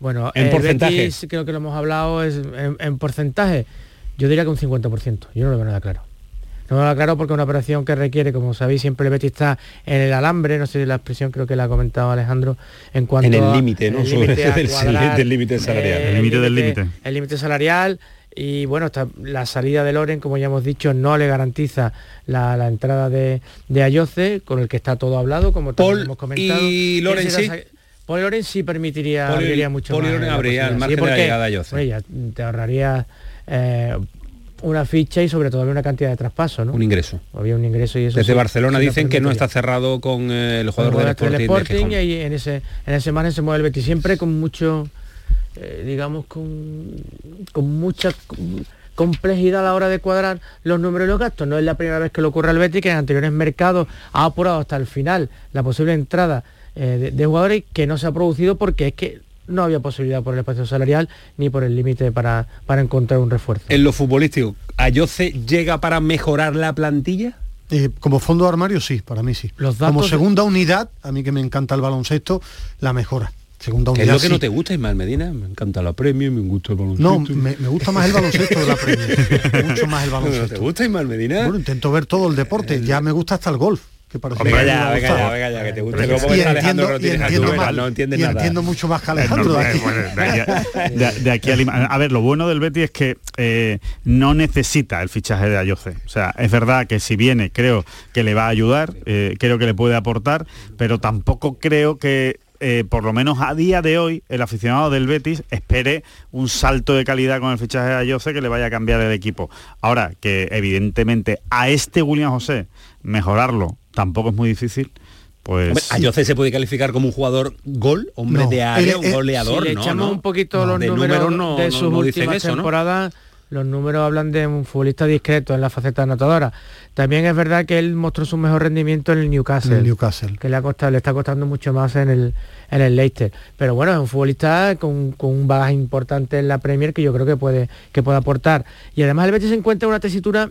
Bueno, en el porcentaje. Betis, creo que lo hemos hablado, es en, en porcentaje, yo diría que un 50%. Yo no lo veo nada claro. No lo nada claro porque es una operación que requiere, como sabéis, siempre el Betis está en el alambre, no sé si la expresión creo que la ha comentado Alejandro, en cuanto En el a- límite, ¿no? el Sobre límite a salarial. eh, El límite del límite. El límite salarial y bueno, está, la salida de Loren, como ya hemos dicho, no le garantiza la, la entrada de, de Ayoce, con el que está todo hablado, como también Paul hemos comentado. y Loren sí. Paul y Loren sí permitiría Paul y- abriría mucho Paul y más Loren la abriría el margen de la llegada de Ayoce. ya te ahorraría eh, una ficha y sobre todo había una cantidad de traspaso, ¿no? Un ingreso. Había un ingreso y eso Desde sí- Barcelona sí dicen que no está cerrado con eh, el jugador del Sporting. de Sporting Gijón. y en ese, en ese margen se mueve el Betis siempre con mucho, eh, digamos, con, con mucha com- complejidad a la hora de cuadrar los números y los gastos. No es la primera vez que le ocurre al Betis, que en anteriores mercados ha apurado hasta el final la posible entrada eh, de, de jugadores que no se ha producido porque es que no había posibilidad por el espacio salarial ni por el límite para, para encontrar un refuerzo. En lo futbolístico, ¿Ayoce llega para mejorar la plantilla? Eh, como fondo de armario sí, para mí sí. como segunda unidad, a mí que me encanta el baloncesto, la mejora. Segunda unidad, ¿Qué es lo que no te gusta, Ismael Medina? Me encanta la premio, me gusta el baloncesto. No, me, gusta más el baloncesto de la premio. Mucho más el baloncesto. ¿No ¿Te gusta Ismael Medina? Bueno, intento ver todo el deporte. Ya me gusta hasta el golf venga ya, venga ya, venga ya, que te guste. Luego y entiendo, y entiendo, más, no entiendes y entiendo mucho más que Alejandro. de, aquí a A ver, lo bueno del Betty es que eh, no necesita el fichaje de Ayoce. O sea, es verdad que si viene, creo que le va a ayudar, eh, creo que le puede aportar, pero tampoco creo que eh, por lo menos a día de hoy, el aficionado del Betis espere un salto de calidad con el fichaje de Ayoce que le vaya a cambiar el equipo. Ahora, que evidentemente a este William José mejorarlo tampoco es muy difícil. Pues Ayoce se puede calificar como un jugador gol, hombre de área, un goleador, si le echamos un poquito los números, de sus últimas temporadas, los números hablan de un futbolista discreto en la faceta anotadora. También es verdad que él mostró su mejor rendimiento en el Newcastle, Newcastle. que le, ha costado, le está costando mucho más en el, en el Leicester. Pero bueno, es un futbolista con, un bagaje importante en la Premier que yo creo que puede, que puede aportar. Y además el Betis se encuentra en una tesitura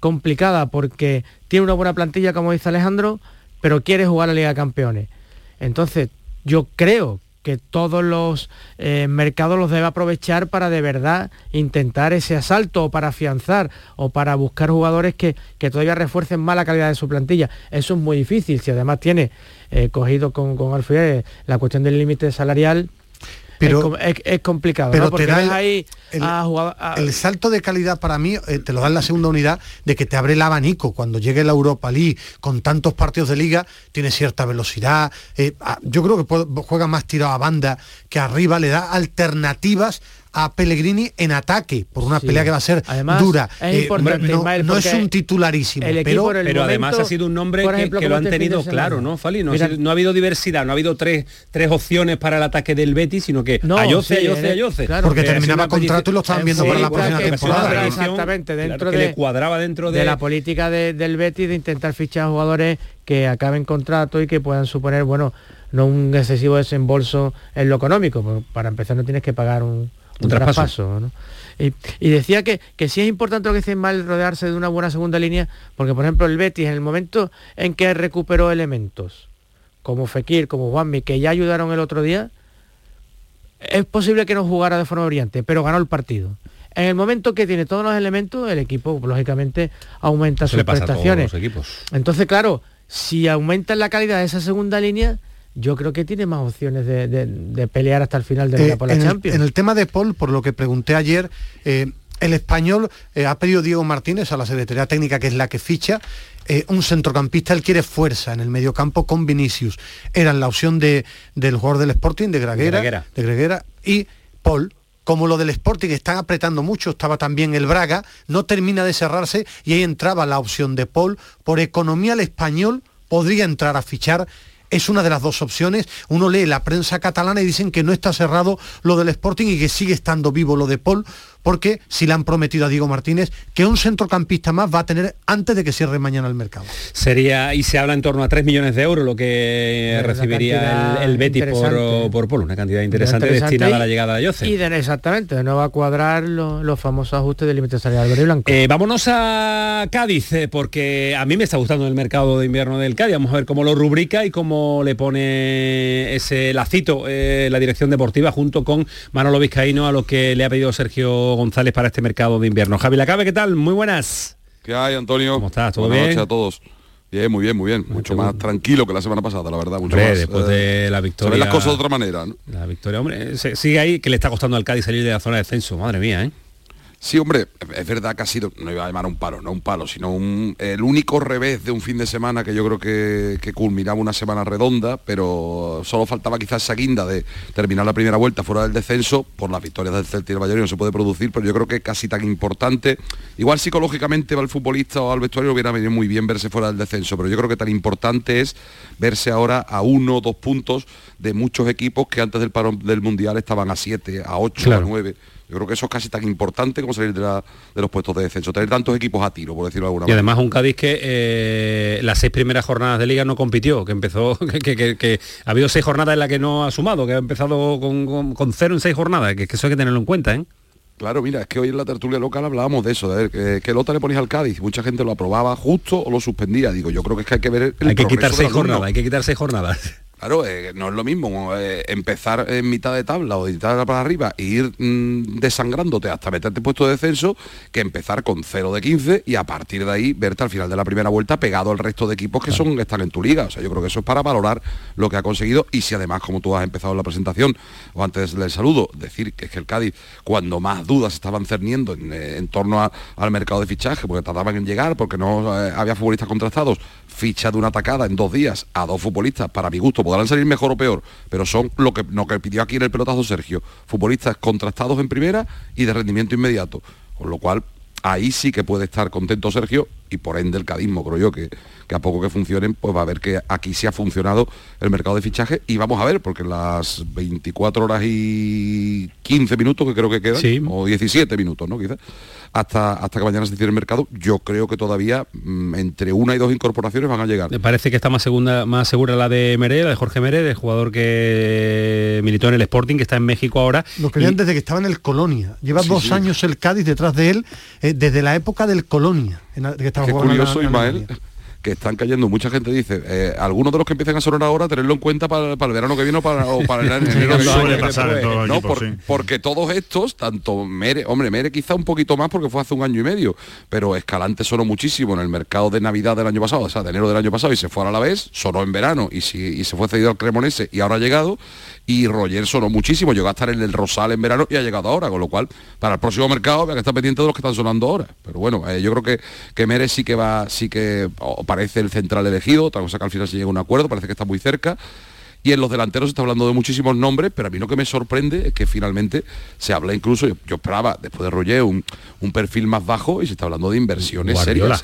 complicada porque tiene una buena plantilla, como dice Alejandro, pero quiere jugar a Liga de Campeones. Entonces, yo creo que todos los eh, mercados los debe aprovechar para de verdad intentar ese asalto o para afianzar o para buscar jugadores que, todavía refuercen más la calidad de su plantilla. Eso es muy difícil, si además tiene eh, cogido con, con alfiler la cuestión del límite salarial, pero, es, complicado, pero Porque ahí el, salto de calidad para mí eh, te lo da en la segunda unidad de que te abre el abanico. Cuando llegue la Europa League con tantos partidos de liga, tiene cierta velocidad. Eh, yo creo que juega más tirado a banda que arriba, le da alternativas a Pellegrini en ataque por una pelea que va a ser dura. Es eh, no, es un titularísimo, pero, pero además ha sido un nombre que, lo han tenido claro, ¿no, Fali? No, ha habido diversidad, no ha habido tres, tres opciones para el ataque del Betis, sino que no, Ayoce, Ayoce, Ayoce. porque terminaba contrato y lo estaban viendo para la próxima temporada. Exactamente, dentro de, cuadraba dentro de, la política del Betis de intentar fichar jugadores que acaben contrato y que puedan suponer, bueno, no un excesivo desembolso en lo económico. Para empezar no tienes que pagar un un, traspaso. y, decía que, que sí es importante lo que dice mal rodearse de una buena segunda línea, porque por ejemplo el Betis en el momento en que recuperó elementos, como Fekir, como Juanmi, que ya ayudaron el otro día, es posible que no jugara de forma brillante, pero ganó el partido. En el momento que tiene todos los elementos, el equipo lógicamente aumenta sus prestaciones. Entonces, claro, si aumenta la calidad de esa segunda línea, yo creo que tiene más opciones de, pelear hasta el final de la, eh, por la Champions. en el tema de Paul, por lo que pregunté ayer, eh, el español eh, ha pedido Diego Martínez a la Secretaría Técnica, que es la que ficha, un centrocampista, él quiere fuerza en el mediocampo con Vinicius. Era la opción de, del jugador del Sporting, de Graguera, de Greguera, y Paul, como lo del Sporting están apretando mucho, estaba también el Braga, no termina de cerrarse y ahí entraba la opción de Paul. Por economía el español podría entrar a fichar es una de las dos opciones. Uno lee la prensa catalana y dicen que no está cerrado lo del Sporting y que sigue estando vivo lo de Paul porque si le han prometido a Diego Martínez que un centrocampista más va a tener antes de que cierre mañana el mercado. Sería, y se habla en torno a 3 millones de euros lo que recibiría el, Betis por, por Polo, una cantidad interesante, destinada a la llegada de Jose. Y de, exactamente, no va a cuadrar los famosos ajustes del límite salarial verde y blanco. Eh, vámonos a Cádiz, eh, porque a mí me está gustando el mercado de invierno del Cádiz, vamos a ver cómo lo rubrica y cómo le pone ese lacito eh, la dirección deportiva junto con Manolo Vizcaíno a lo que le ha pedido Sergio González para este mercado de invierno. Javi Lacabe, ¿qué tal? Muy buenas. ¿Qué hay, Antonio? ¿Cómo estás? ¿Todo Buenas bien? noches a todos. Bien, muy bien, muy bien. Mucho más tranquilo que la semana pasada, la verdad. Mucho más, después de eh, la victoria. Se las cosas de otra manera, ¿no? La victoria, hombre, sigue ahí que le está costando al Cádiz salir de la zona de descenso. Madre mía, ¿eh? Sí, hombre, es verdad que ha sido, no iba a llamar un palo, no un palo, sino el único revés de un fin de semana que yo creo que, que, culminaba una semana redonda, pero solo faltaba quizás esa guinda de terminar la primera vuelta fuera del descenso, por las victorias del Celtic y el Valladolid no se puede producir, pero yo creo que casi tan importante, igual psicológicamente va el futbolista o al vestuario hubiera venido muy bien verse fuera del descenso, pero yo creo que tan importante es verse ahora a uno o dos puntos de muchos equipos que antes del paro del Mundial estaban a siete, a ocho, a nueve Yo creo que eso es casi tan importante como salir de, los puestos de descenso, tener tantos equipos a tiro, por decirlo de alguna manera. Y además un Cádiz que eh, las seis primeras jornadas de liga no compitió, que empezó, que, ha habido seis jornadas en las que no ha sumado, que ha empezado con, cero en seis jornadas, que, eso hay que tenerlo en cuenta, ¿eh? Claro, mira, es que hoy en la tertulia local hablábamos de eso, de ver que, que Lota le ponías al Cádiz, mucha gente lo aprobaba justo o lo suspendía. Digo, yo creo que es que hay que ver el Hay que quitar seis jornadas, hay que quitar seis jornadas. Claro, eh, no es lo mismo eh, empezar en mitad de tabla o de mitad para arriba e ir mm, desangrándote hasta meterte puesto de descenso que empezar con 0 de 15 y a partir de ahí verte al final de la primera vuelta pegado al resto de equipos que son están en tu liga. O sea, yo creo que eso es para valorar lo que ha conseguido y si además, como tú has empezado la presentación o antes del saludo, decir que es que el Cádiz, cuando más dudas estaban cerniendo en, eh, torno al mercado de fichaje, porque tardaban en llegar, porque no había futbolistas contrastados, ficha de una atacada en dos días a dos futbolistas, para mi gusto, podrán salir mejor o peor, pero son lo que, que pidió aquí en el pelotazo Sergio, futbolistas contrastados en primera y de rendimiento inmediato. Con lo cual, ahí sí que puede estar contento Sergio y por ende el cadismo, creo yo, que, que a poco que funcionen, pues va a ver que aquí sí ha funcionado el mercado de fichaje y vamos a ver, porque las 24 horas y 15 minutos que creo que quedan, o 17 minutos, ¿no? Quizás hasta, hasta que mañana se cierre el mercado, yo creo que todavía mm, entre una y dos incorporaciones van a llegar. Me parece que está más, segunda, más segura la de Meré, la de Jorge Meré, el jugador que militó en el Sporting, que está en México ahora. Lo querían desde que estaba en el Colonia. Lleva dos años el Cádiz detrás de él, eh, desde la época del Colonia. En que estaba Qué curioso, Ismael que están cayendo, mucha gente dice, eh, algunos de los que empiezan a sonar ahora, tenerlo en cuenta para, el verano que viene o para, el enero que no, porque todos estos, tanto Mere, hombre, Mere quizá un poquito más porque fue hace un año y medio, pero Escalante sonó muchísimo en el mercado de Navidad del año pasado, o sea, de enero del año pasado y se fue a la vez, sonó en verano y, si, y se fue cedido al Cremonese y ahora ha llegado y Roger sonó muchísimo, llegó a estar en el Rosal en verano y ha llegado ahora, con lo cual para el próximo mercado había que estar pendiente de los que están sonando ahora. Pero bueno, eh, yo creo que, que Mere sí que va, sí que parece el central elegido, otra cosa que al final se llega a un acuerdo, parece que está muy cerca. Y en los delanteros se está hablando de muchísimos nombres, pero a mí lo que me sorprende es que finalmente se habla incluso, yo, esperaba después de Roger un, perfil más bajo y se está hablando de inversiones serias.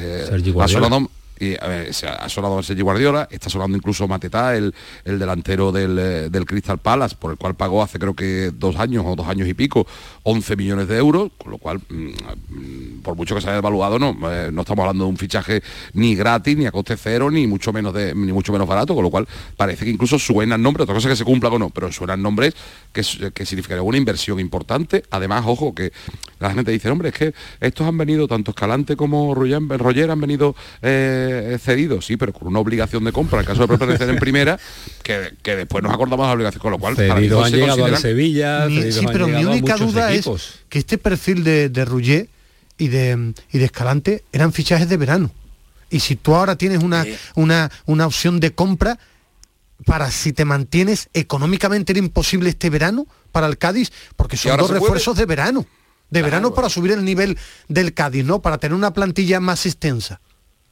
Se ha sonado Sergi Guardiola, está sonando incluso Matetá, el, el delantero eh, del, Crystal Palace, por el cual pagó hace creo que dos años o dos años y pico 11 millones de euros, con lo cual, mm, mm, por mucho que se haya evaluado, no, eh, no estamos hablando de un fichaje ni gratis, ni a coste cero, ni mucho menos de, ni mucho menos barato, con lo cual parece que incluso suenan nombres, otra cosa que se cumpla o no, pero suenan nombres que, que significaría una inversión importante. Además, ojo, que la gente dice, hombre, es que estos han venido, tanto Escalante como Roger, han venido eh, cedido, sí, pero con una obligación de compra, en caso de pertenecer en primera, que, después nos acordamos de la obligación, con lo cual... Cedidos han llegado a Sevilla, sí, pero mi única duda es que este perfil de, de y de, y de Escalante eran fichajes de verano. Y si tú ahora tienes una, una, una opción de compra, para si te mantienes económicamente era imposible este verano para el Cádiz, porque son dos refuerzos de verano. De verano para subir el nivel del Cádiz, ¿no? Para tener una plantilla más extensa.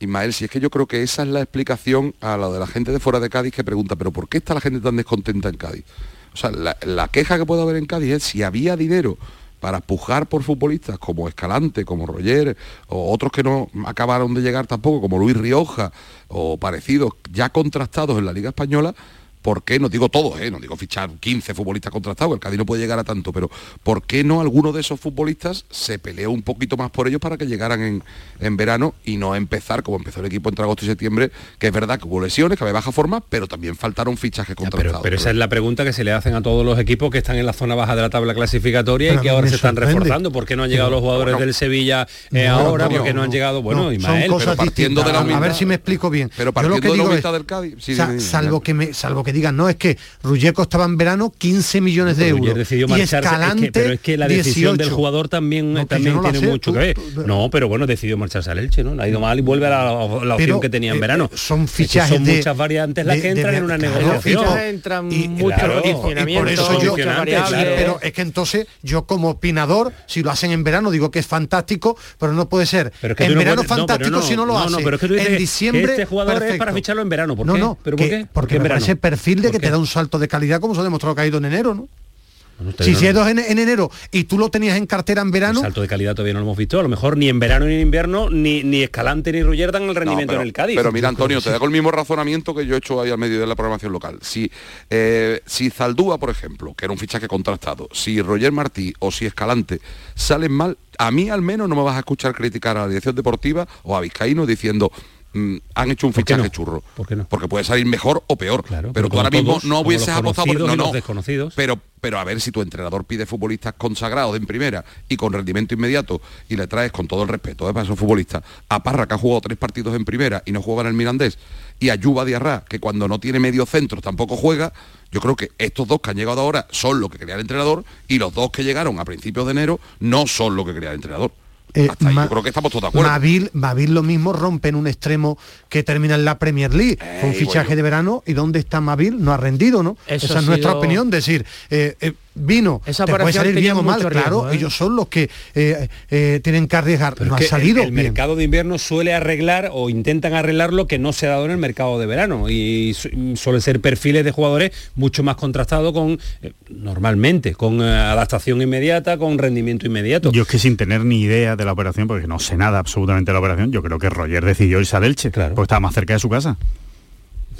Ismael, si es que yo creo que esa es la explicación a lo de la gente de fuera de Cádiz que pregunta, pero ¿por qué está la gente tan descontenta en Cádiz? O sea, la, queja que puede haber en Cádiz es si había dinero para pujar por futbolistas como Escalante, como Roger, o otros que no acabaron de llegar tampoco, como Luis Rioja, o parecidos, ya contrastados en la Liga Española, ¿por qué, no digo todos, eh, no digo fichar 15 futbolistas contrastados, el Cádiz no puede llegar a tanto, pero ¿por qué no alguno de esos futbolistas se peleó un poquito más por ellos para que llegaran en, en verano y no empezar como empezó el equipo entre agosto y septiembre, que es verdad que hubo lesiones, que había baja forma, pero también faltaron fichajes contrastados. pero, esa es la pregunta que se le hacen a todos los equipos que están en la zona baja de la tabla clasificatoria y que ahora se están reforzando. ¿Por qué no han llegado los jugadores del Sevilla eh, ahora? ¿Por qué no han llegado? Bueno, Ismael, son cosas partiendo de la A ver si me explico bien. Pero partiendo de la mitad del Cádiz. salvo que me salvo que digan, no, es que Rulleco estaba en verano 15 millones de euros. y Escalante, pero es que la decisión del jugador también, también tiene mucho que ver. No, pero bueno, decidió marcharse al Elche, ¿no? ha ido mal y vuelve a la, opción que tenía en eh, verano. son fichajes son muchas variantes las que entran en una negociación. entran y, muchos por eso yo, pero es que entonces yo como opinador, si lo hacen en verano, digo que es fantástico, pero no puede ser. en verano fantástico si no lo hacen. en diciembre este jugador es para ficharlo en verano. ¿Por qué? No, no, ¿Pero por qué? Porque me ese perfil de que te da un salto de calidad como se ha demostrado que ha ido en enero, ¿no? si, si dos en, enero y tú lo tenías en cartera en verano... El salto de calidad todavía no lo hemos visto. A lo mejor ni en verano ni en invierno, ni, ni Escalante ni Ruller dan el rendimiento en el Cádiz. Pero mira, Antonio, te hago el mismo razonamiento que yo he hecho ahí al medio de la programación local. Si, eh, si Zaldúa, por ejemplo, que era un fichaje contrastado, si Roger Martí o si Escalante salen mal, a mí al menos no me vas a escuchar criticar a la dirección deportiva o a Vizcaíno diciendo han hecho un fichaje churro. Porque puede salir mejor o peor. pero, tú ahora mismo no hubieses apostado por no, no, desconocidos. Pero, pero a ver si tu entrenador pide futbolistas consagrados en primera y con rendimiento inmediato y le traes con todo el respeto ¿eh? para esos futbolistas a Parra que ha jugado tres partidos en primera y no jugaba en el Mirandés y a Yuba Diarra que cuando no tiene medio centro tampoco juega yo creo que estos dos que han llegado ahora son lo que quería el entrenador y los dos que llegaron a principios de enero no son lo que quería el entrenador. Eh, yo creo que estamos todos de acuerdo. Mavil, lo mismo rompe en un extremo que termina en la Premier League con fichaje de verano y dónde está Mavil no ha rendido, ¿no? Esa es nuestra opinión, decir, eh, eh, vino, Esa te puede salir bien o mal, claro, ellos son los que tienen que arriesgar. no ha salido. El, mercado de invierno suele arreglar o intentan arreglar lo que no se ha dado en el mercado de verano y suele ser perfiles de jugadores mucho más contrastados con normalmente con adaptación inmediata, con rendimiento inmediato. Yo es que sin tener ni idea de la operación, porque no sé nada absolutamente de la operación, yo creo que Roger decidió irse a Elche, claro. porque estaba más cerca de su casa.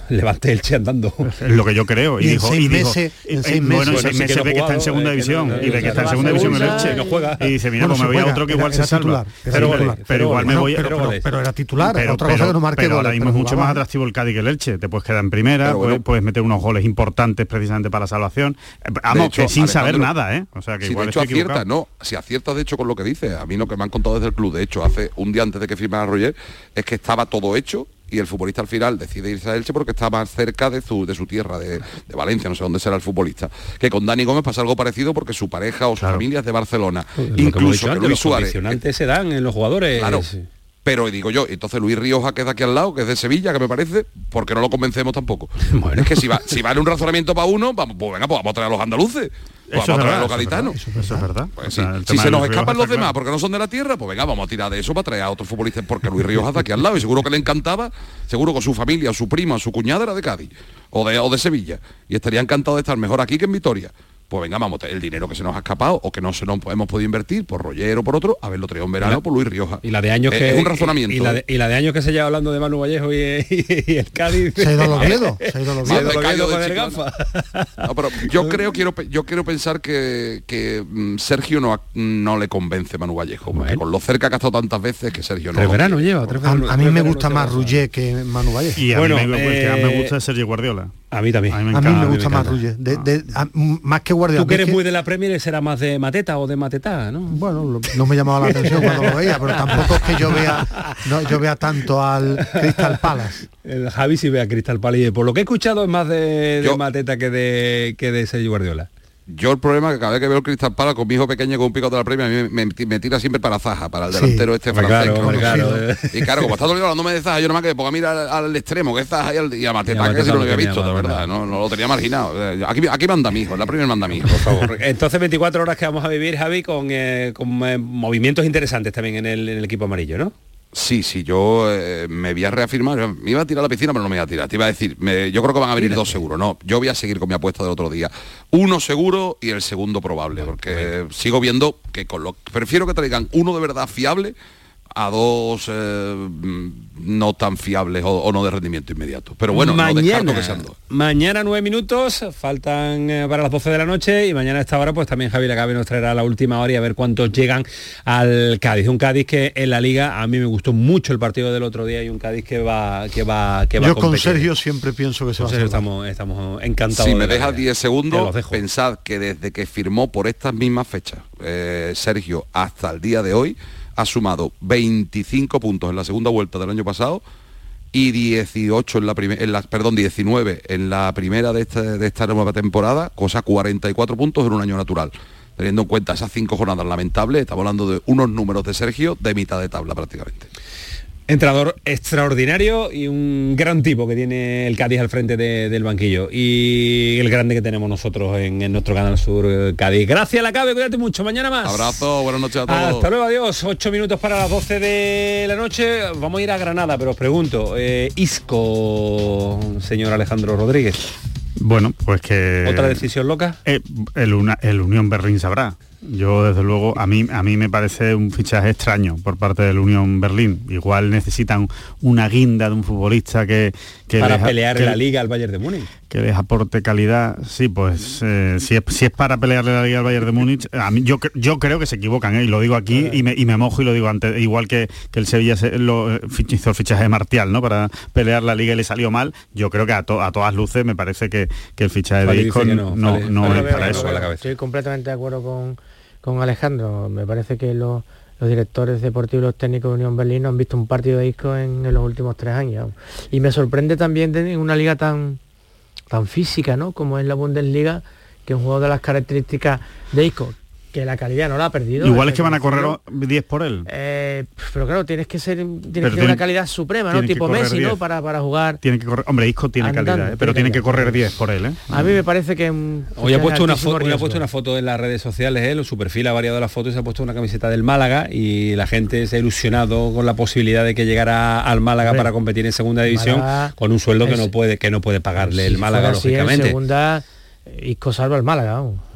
Levante Elche andando. Es lo que yo creo. Y, dijo, en seis meses, en seis bueno, en seis meses ve que está en segunda división y ve que está en segunda división el Elche. No juega. Y dice, mira, pues me voy a otro que igual se salva. Pero igual me voy... Pero era titular, otra cosa que no marque Pero ahora mismo es mucho más atractivo el Cádiz que el Elche. Te puedes quedar en primera, puedes meter unos goles importantes precisamente para la salvación. Vamos, que sin saber nada, ¿eh? O sea, que igual acierta, no, si acierta de hecho con lo que dice, a mí lo que me han contado desde el club, de hecho, hace un día antes de que firmara Roger, es que estaba todo hecho y el futbolista al final decide irse a Elche porque está más cerca de su, de su tierra, de, Valencia, no sé dónde será el futbolista. Que con Dani Gómez pasa algo parecido porque su pareja o su familia es de Barcelona. Incluso que, Luis Suárez. se dan en los jugadores. Claro. Pero digo yo, entonces Luis Rioja queda aquí al lado, que es de Sevilla, que me parece, porque no lo convencemos tampoco. Bueno. Es que si va, si va en un razonamiento para uno, vamos, pues venga, pues vamos a traer a los andaluces. Pues vamos a traer a los gaditanos. Eso, es verdad. Pues si se nos escapan los demás porque no son de la tierra, pues venga, vamos a tirar de eso para traer a otros futbolistas, porque Luis Rioja está aquí al lado y seguro que le encantaba, seguro que su familia, su prima, su cuñada era de Cádiz o de, o de Sevilla. Y estaría encantado de estar mejor aquí que en Vitoria pues venga, vamos, el dinero que se nos ha escapado o que no se nos hemos podido invertir por Rollero o por otro, haberlo traído en verano por Luis Rioja. Y la de años que es un razonamiento. Y la, de, y la de años que se lleva hablando de Manu Vallejo y, el Cádiz. Se ha ido los miedos. Se ha ido los miedos. No, pero yo creo, quiero, yo quiero pensar que, que mm, Sergio no, no le convence Manu Vallejo. Con lo cerca que ha estado tantas veces que Sergio no. Tres verano lleva. a, mí me gusta más Rullé que Manu Vallejo. Y a bueno, mí me, que me eh, gusta Sergio Guardiola. A mí también. A mí me, gusta más más que Guardiola. Tú que eres muy de la Premier será más de Mateta o de Mateta, ¿no? Bueno, no me llamaba la atención cuando lo veía, pero tampoco es que yo vea no, yo vea tanto al Crystal Palace. El Javi sí ve a Crystal Palace. Por lo que he escuchado es más de, de Mateta que de, que de Sergio Guardiola. Yo el problema es que cada vez que veo el Cristal Pala con mi hijo pequeño con un pico de la premia, a mí me, tira siempre para Zaja, para el delantero este francés. Claro, Y claro, como está todo hablándome de Zaja, yo nomás que pongo a mirar al, extremo, que es Zaja y, al, y a Mateta, que si no lo había visto, de verdad, no, lo tenía marginado. Eh, aquí, aquí manda mi hijo, la primera manda mi hijo, por favor. Entonces 24 horas que vamos a vivir, Javi, con, eh, con eh, movimientos interesantes también en el, en el equipo amarillo, ¿no? Sí, sí, yo eh, me voy a reafirmar, me iba a tirar a la piscina, pero no me iba a tirar. Te iba a decir, yo creo que van a venir dos seguros. No, yo voy a seguir con mi apuesta del otro día. Uno seguro y el segundo probable, porque sigo viendo que con lo prefiero que traigan uno de verdad fiable a dos eh, no tan fiables o, no de rendimiento inmediato. Pero bueno, mañana, no que sean dos. Mañana nueve minutos, faltan eh, para las 12 de la noche y mañana a esta hora pues también Javier Acabe nos traerá la última hora y a ver cuántos llegan al Cádiz. Un Cádiz que en la liga a mí me gustó mucho el partido del otro día y un Cádiz que va que va que va Yo con Sergio siempre pienso que se va a estamos, estamos encantados. Si me dejas 10 segundos, pensad que desde que firmó por estas mismas fechas eh, Sergio hasta el día de hoy ha sumado 25 puntos en la segunda vuelta del año pasado y 18 en la primera, en la, perdón, 19 en la primera de esta, de esta nueva temporada, cosa 44 puntos en un año natural. Teniendo en cuenta esas cinco jornadas lamentables, estamos hablando de unos números de Sergio de mitad de tabla prácticamente. Entrador extraordinario y un gran tipo que tiene el Cádiz al frente del banquillo y el grande que tenemos nosotros en, nuestro canal sur eh, Cádiz. Gracias, la cabe, cuídate mucho, mañana más. Abrazo, buenas noches a todos. Hasta luego, adiós. Ocho minutos para las 12 de la noche. Vamos a ir a Granada, pero os pregunto, eh, Isco, señor Alejandro Rodríguez. Bueno, pues que... ¿Otra decisión loca? Eh, el, el Unión Berlín sabrá. Yo desde luego a mí a mí me parece un fichaje extraño por parte del Unión Berlín. Igual necesitan una guinda de un futbolista que, que para pelear la liga al Bayern de Múnich. Que les aporte calidad. Sí, pues eh, si, es, si es para pelearle la liga al Bayern de Múnich, a mí yo yo creo que se equivocan, ¿eh? y lo digo aquí y me, y me mojo y lo digo antes, igual que, que el Sevilla lo, eh, hizo el fichaje de Martial, ¿no? Para pelear la liga y le salió mal. Yo creo que a, a todas luces me parece que, que el fichaje de Isco no, no, es para eso. Estoy completamente de acuerdo con con Alejandro. Me parece que los, directores deportivos y los técnicos de Unión Berlín han visto un partido de Isco en, los últimos tres años. Y me sorprende también en una liga tan, tan física, ¿no? Como es la Bundesliga, que un juego de las características de Isco, que la calidad no la ha perdido. Igual es que van a correr 10 por él. Eh, pero claro, tienes que ser tienes que una calidad suprema, ¿no? Tipo Messi, ¿no? Para, para jugar. Tiene que correr. Hombre, Isco tiene calidad, ¿eh? pero tiene que correr 10 por él, ¿eh? A mí me parece que hoy ha puesto una foto, ha puesto una foto en las redes sociales, él, su perfil ha variado la foto y se ha puesto una camiseta del Málaga y la gente se ha ilusionado con la posibilidad de que llegara al Málaga para competir en segunda división con un sueldo que no puede que no puede pagarle el Málaga lógicamente. En segunda Isco salva el Málaga, vamos.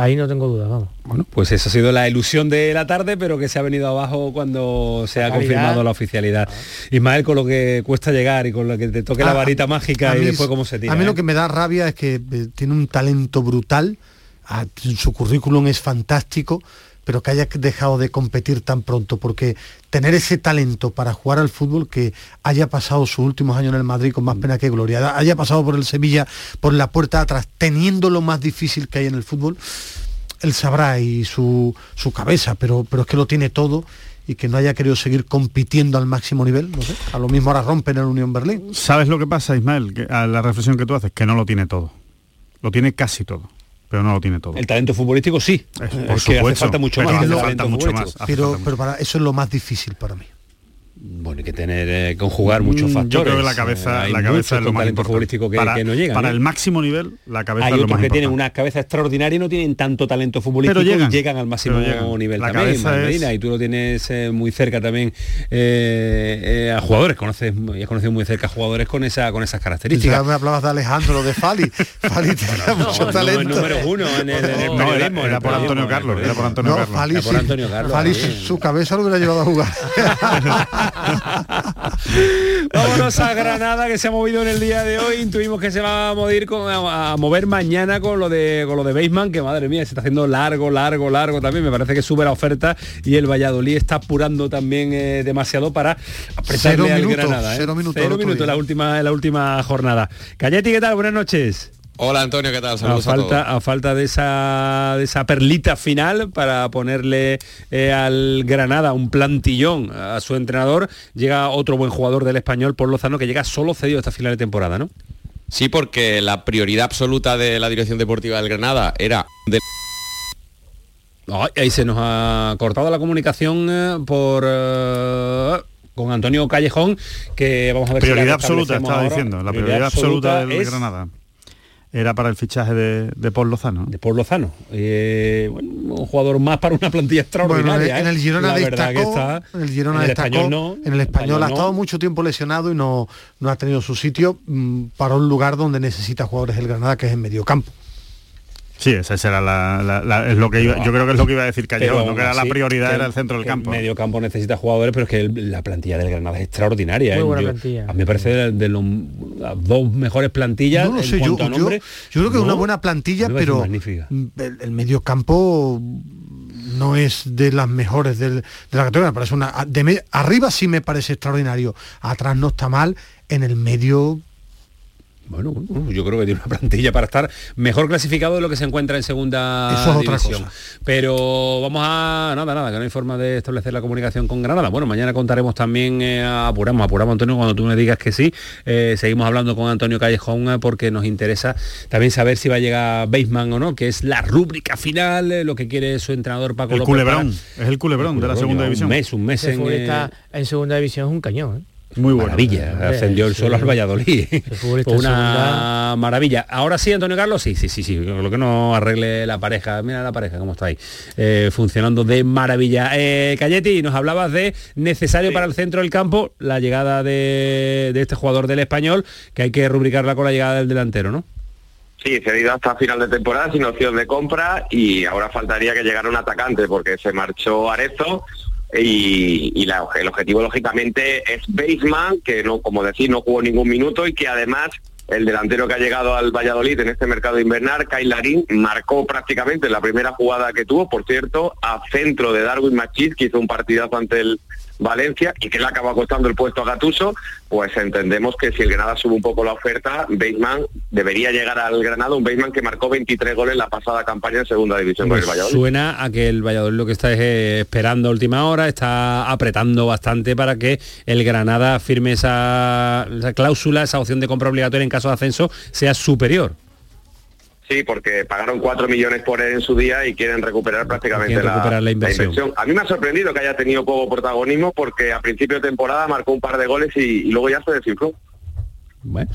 Ahí, no tengo dudas, vamos. Bueno, pues esa ha sido la ilusión de la tarde, pero que se ha venido abajo cuando se ha confirmado la oficialidad. Ismael, con lo que cuesta llegar y con lo que te toque la ah, varita mágica y después cómo se tira. A mí lo ¿eh? que me da rabia es que eh, tiene un talento brutal, ah, su currículum es fantástico, pero que haya dejado de competir tan pronto, porque tener ese talento para jugar al fútbol, que haya pasado sus últimos años en el Madrid con más pena que gloria, haya pasado por el Sevilla por la puerta de atrás, teniendo lo más difícil que hay en el fútbol, él sabrá y su, su cabeza, pero, pero es que lo tiene todo y que no haya querido seguir compitiendo al máximo nivel, no sé, a lo mismo ahora rompen en Unión Berlín. ¿Sabes lo que pasa, Ismael? Que a la reflexión que tú haces, que no lo tiene todo. Lo tiene casi todo pero no lo tiene todo. El talento futbolístico sí, por supuesto, que hace falta mucho más. pero, pero para eso es lo más difícil para mí bueno, hay que tener eh, conjugar muchos factores. Yo creo que la cabeza, la cabeza es lo más futbolístico que, para, no llega. Para el máximo nivel, la cabeza hay es lo más que tienen una cabeza extraordinaria y no tienen tanto talento futbolístico pero llegan, al máximo nivel la también, y tú lo tienes eh, muy cerca también eh, a jugadores, conoces, has conocido muy cerca a jugadores con esa con esas características. Ya me hablabas de Alejandro, de Fali. Fali tenía mucho talento. número uno en el, periodismo. Era, por Antonio Carlos, era por Antonio Carlos. Fali, su cabeza lo hubiera llevado a jugar. Vámonos a Granada que se ha movido en el día de hoy. Intuimos que se va a mover, con, a, mover mañana con lo de con lo de Baseman, que madre mía, se está haciendo largo, largo, largo también. Me parece que sube la oferta y el Valladolid está apurando también eh, demasiado para apretarle al Granada. ¿eh? Cero minutos. Cero minutos en la última, la última jornada. Cayeti, ¿qué tal? Buenas noches. Hola Antonio, ¿qué tal? Saludos a, falta, a, falta de esa, de esa perlita final para ponerle eh, al Granada un plantillón a su entrenador, llega otro buen jugador del español, por Lozano, que llega solo cedido esta final de temporada, ¿no? Sí, porque la prioridad absoluta de la dirección deportiva del Granada era de ahí se nos ha cortado la comunicación eh, por eh, con Antonio Callejón, que vamos a ver prioridad absoluta, estaba diciendo, la prioridad, absoluta, del Granada era para el fichaje de, de Paul Lozano. De Paul Lozano. Eh, un jugador más para una plantilla extraordinaria. en el ¿eh? Girona destacó, en el Girona en español no, en el español, ha estado mucho tiempo lesionado y no, no ha tenido su sitio mm, para un lugar donde necesita jugadores el Granada, que es en medio campo. Sí, esa será la, es lo que yo creo que es lo que iba a decir Callejón, no que era la prioridad era el centro del campo. El medio campo necesita jugadores, pero es que la plantilla del Granada es extraordinaria. Muy ¿eh? buena plantilla. A mí me parece de, las dos mejores plantillas. No sé, yo, nombre, yo, creo que es una buena plantilla, pero el, medio campo no es de las mejores de la categoría, parece una de, arriba sí me parece extraordinario, atrás no está mal, en el medio bueno, yo creo que tiene una plantilla para estar mejor clasificado de lo que se encuentra en segunda división. Pero vamos a nada, nada, que no hay forma de establecer la comunicación con Granada. Bueno, mañana contaremos también, eh, apuramos, apuramos Antonio, cuando tú me digas que sí. Eh, seguimos hablando con Antonio Callejón eh, porque nos interesa también saber si va a llegar Baseman o no, que es la rúbrica final, lo que quiere su entrenador Paco el Culebrón, es el culebrón, de la segunda división. Un mes, un mes en, en segunda división es un cañón. Muy buena. Maravilla, ascendió el solo al Valladolid. Una maravilla. Ahora sí, Antonio Carlos, sí, sí, sí, sí. Lo que no arregle la pareja. Mira la pareja cómo está ahí. Eh, funcionando de maravilla. Eh, Cayeti, nos hablabas de necesario para el centro del campo la llegada de, de, este jugador del español, que hay que rubricarla con la llegada del delantero, ¿no? Sí, cedido hasta final de temporada sin opción de compra y ahora faltaría que llegara un atacante porque se marchó Arezo y, el objetivo lógicamente es Baseman, que no, como decir, no jugó ningún minuto y que además el delantero que ha llegado al Valladolid en este mercado invernal, Kyle Larín, marcó prácticamente la primera jugada que tuvo, por cierto, a centro de Darwin Machis, que hizo un partidazo ante el Valencia y que le acaba costando el puesto a Gatuso, pues entendemos que si el Granada sube un poco la oferta, Bateman debería llegar al Granada, un Bateman que marcó 23 goles en la pasada campaña en segunda división con el pues Valladolid. Suena a que el Valladolid lo que está es eh, esperando a última hora, está apretando bastante para que el Granada firme esa, esa cláusula, esa opción de compra obligatoria en caso de ascenso sea superior. Sí, porque pagaron 4 millones por él en su día y quieren recuperar prácticamente la, inversión. A mí me ha sorprendido que haya tenido poco protagonismo porque a principio de temporada marcó un par de goles y, luego ya se desinfló. Bueno,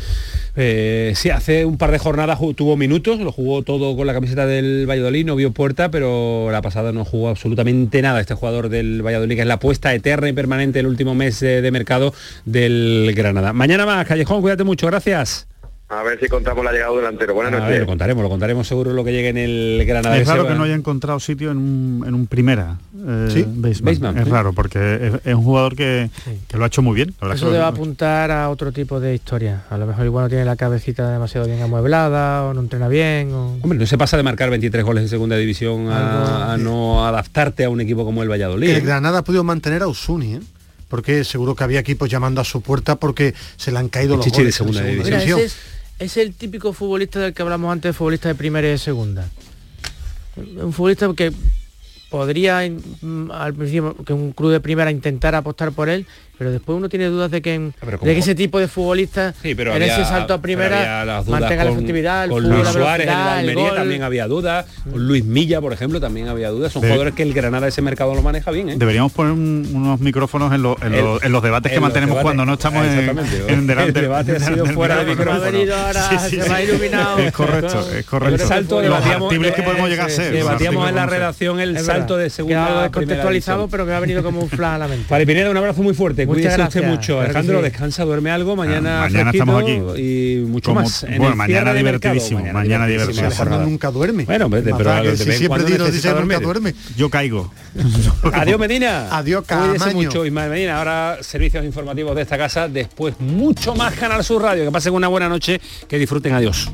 eh, sí, hace un par de jornadas tuvo minutos, lo jugó todo con la camiseta del Valladolid, no vio puerta, pero la pasada no jugó absolutamente nada este jugador del Valladolid, que es la apuesta eterna y permanente el último mes de mercado del Granada. Mañana más, Callejón, cuídate mucho, gracias. A ver si contamos la llegada delantero. Buenas noches. lo contaremos, lo contaremos seguro lo que llegue en el Granada. Es raro que no haya encontrado sitio en un, en un primera. Eh, ¿Sí? Es raro porque es, un jugador que, lo ha hecho muy bien. Eso debe apuntar a otro tipo de historia. A lo mejor igual no tiene la cabecita demasiado bien amueblada o no entrena bien. Hombre, no se pasa de marcar 23 goles en segunda división a, no adaptarte a un equipo como el Valladolid. El Granada ha podido mantener a Usuni, ¿eh? porque seguro que había equipos llamando a su puerta porque se le han caído los goles de segunda, división es el típico futbolista del que hablamos antes, futbolista de primera y de segunda. Un futbolista que podría al principio que un club de primera intentara apostar por él pero después uno tiene dudas de que, de que ese tipo de futbolistas en ese salto a primera mantenga la efectividad con Luis Suárez en Almería también había dudas con Luis Milla por ejemplo también había dudas. Son jugadores que el Granada ese mercado lo maneja bien ¿eh? deberíamos poner unos micrófonos en, en, los debates que mantenemos cuando no estamos en, delante el debate ha sido fuera de micrófono. se ha iluminado. Es correcto es correcto. el salto los que podemos llegar a ser debatíamos en la redacción el salto de segunda descontextualizado pero me ha venido como un flash a la mente. Vale, Pineda un abrazo muy fuerte Muchas gracias. mucho. Alejandro, descansa, duerme algo. Mañana, ah, mañana estamos aquí. Y mucho más. bueno, mañana divertidísimo. Mañana, divertidísimo. nunca duerme. Bueno, pero, pero si siempre dice nunca duerme. Yo caigo. Adiós, Medina. Adiós, Cuídese mucho, Ismael Medina. Ahora servicios informativos de esta casa. Después mucho más Canal Sur Radio. Que pasen una buena noche. Que disfruten. Adiós.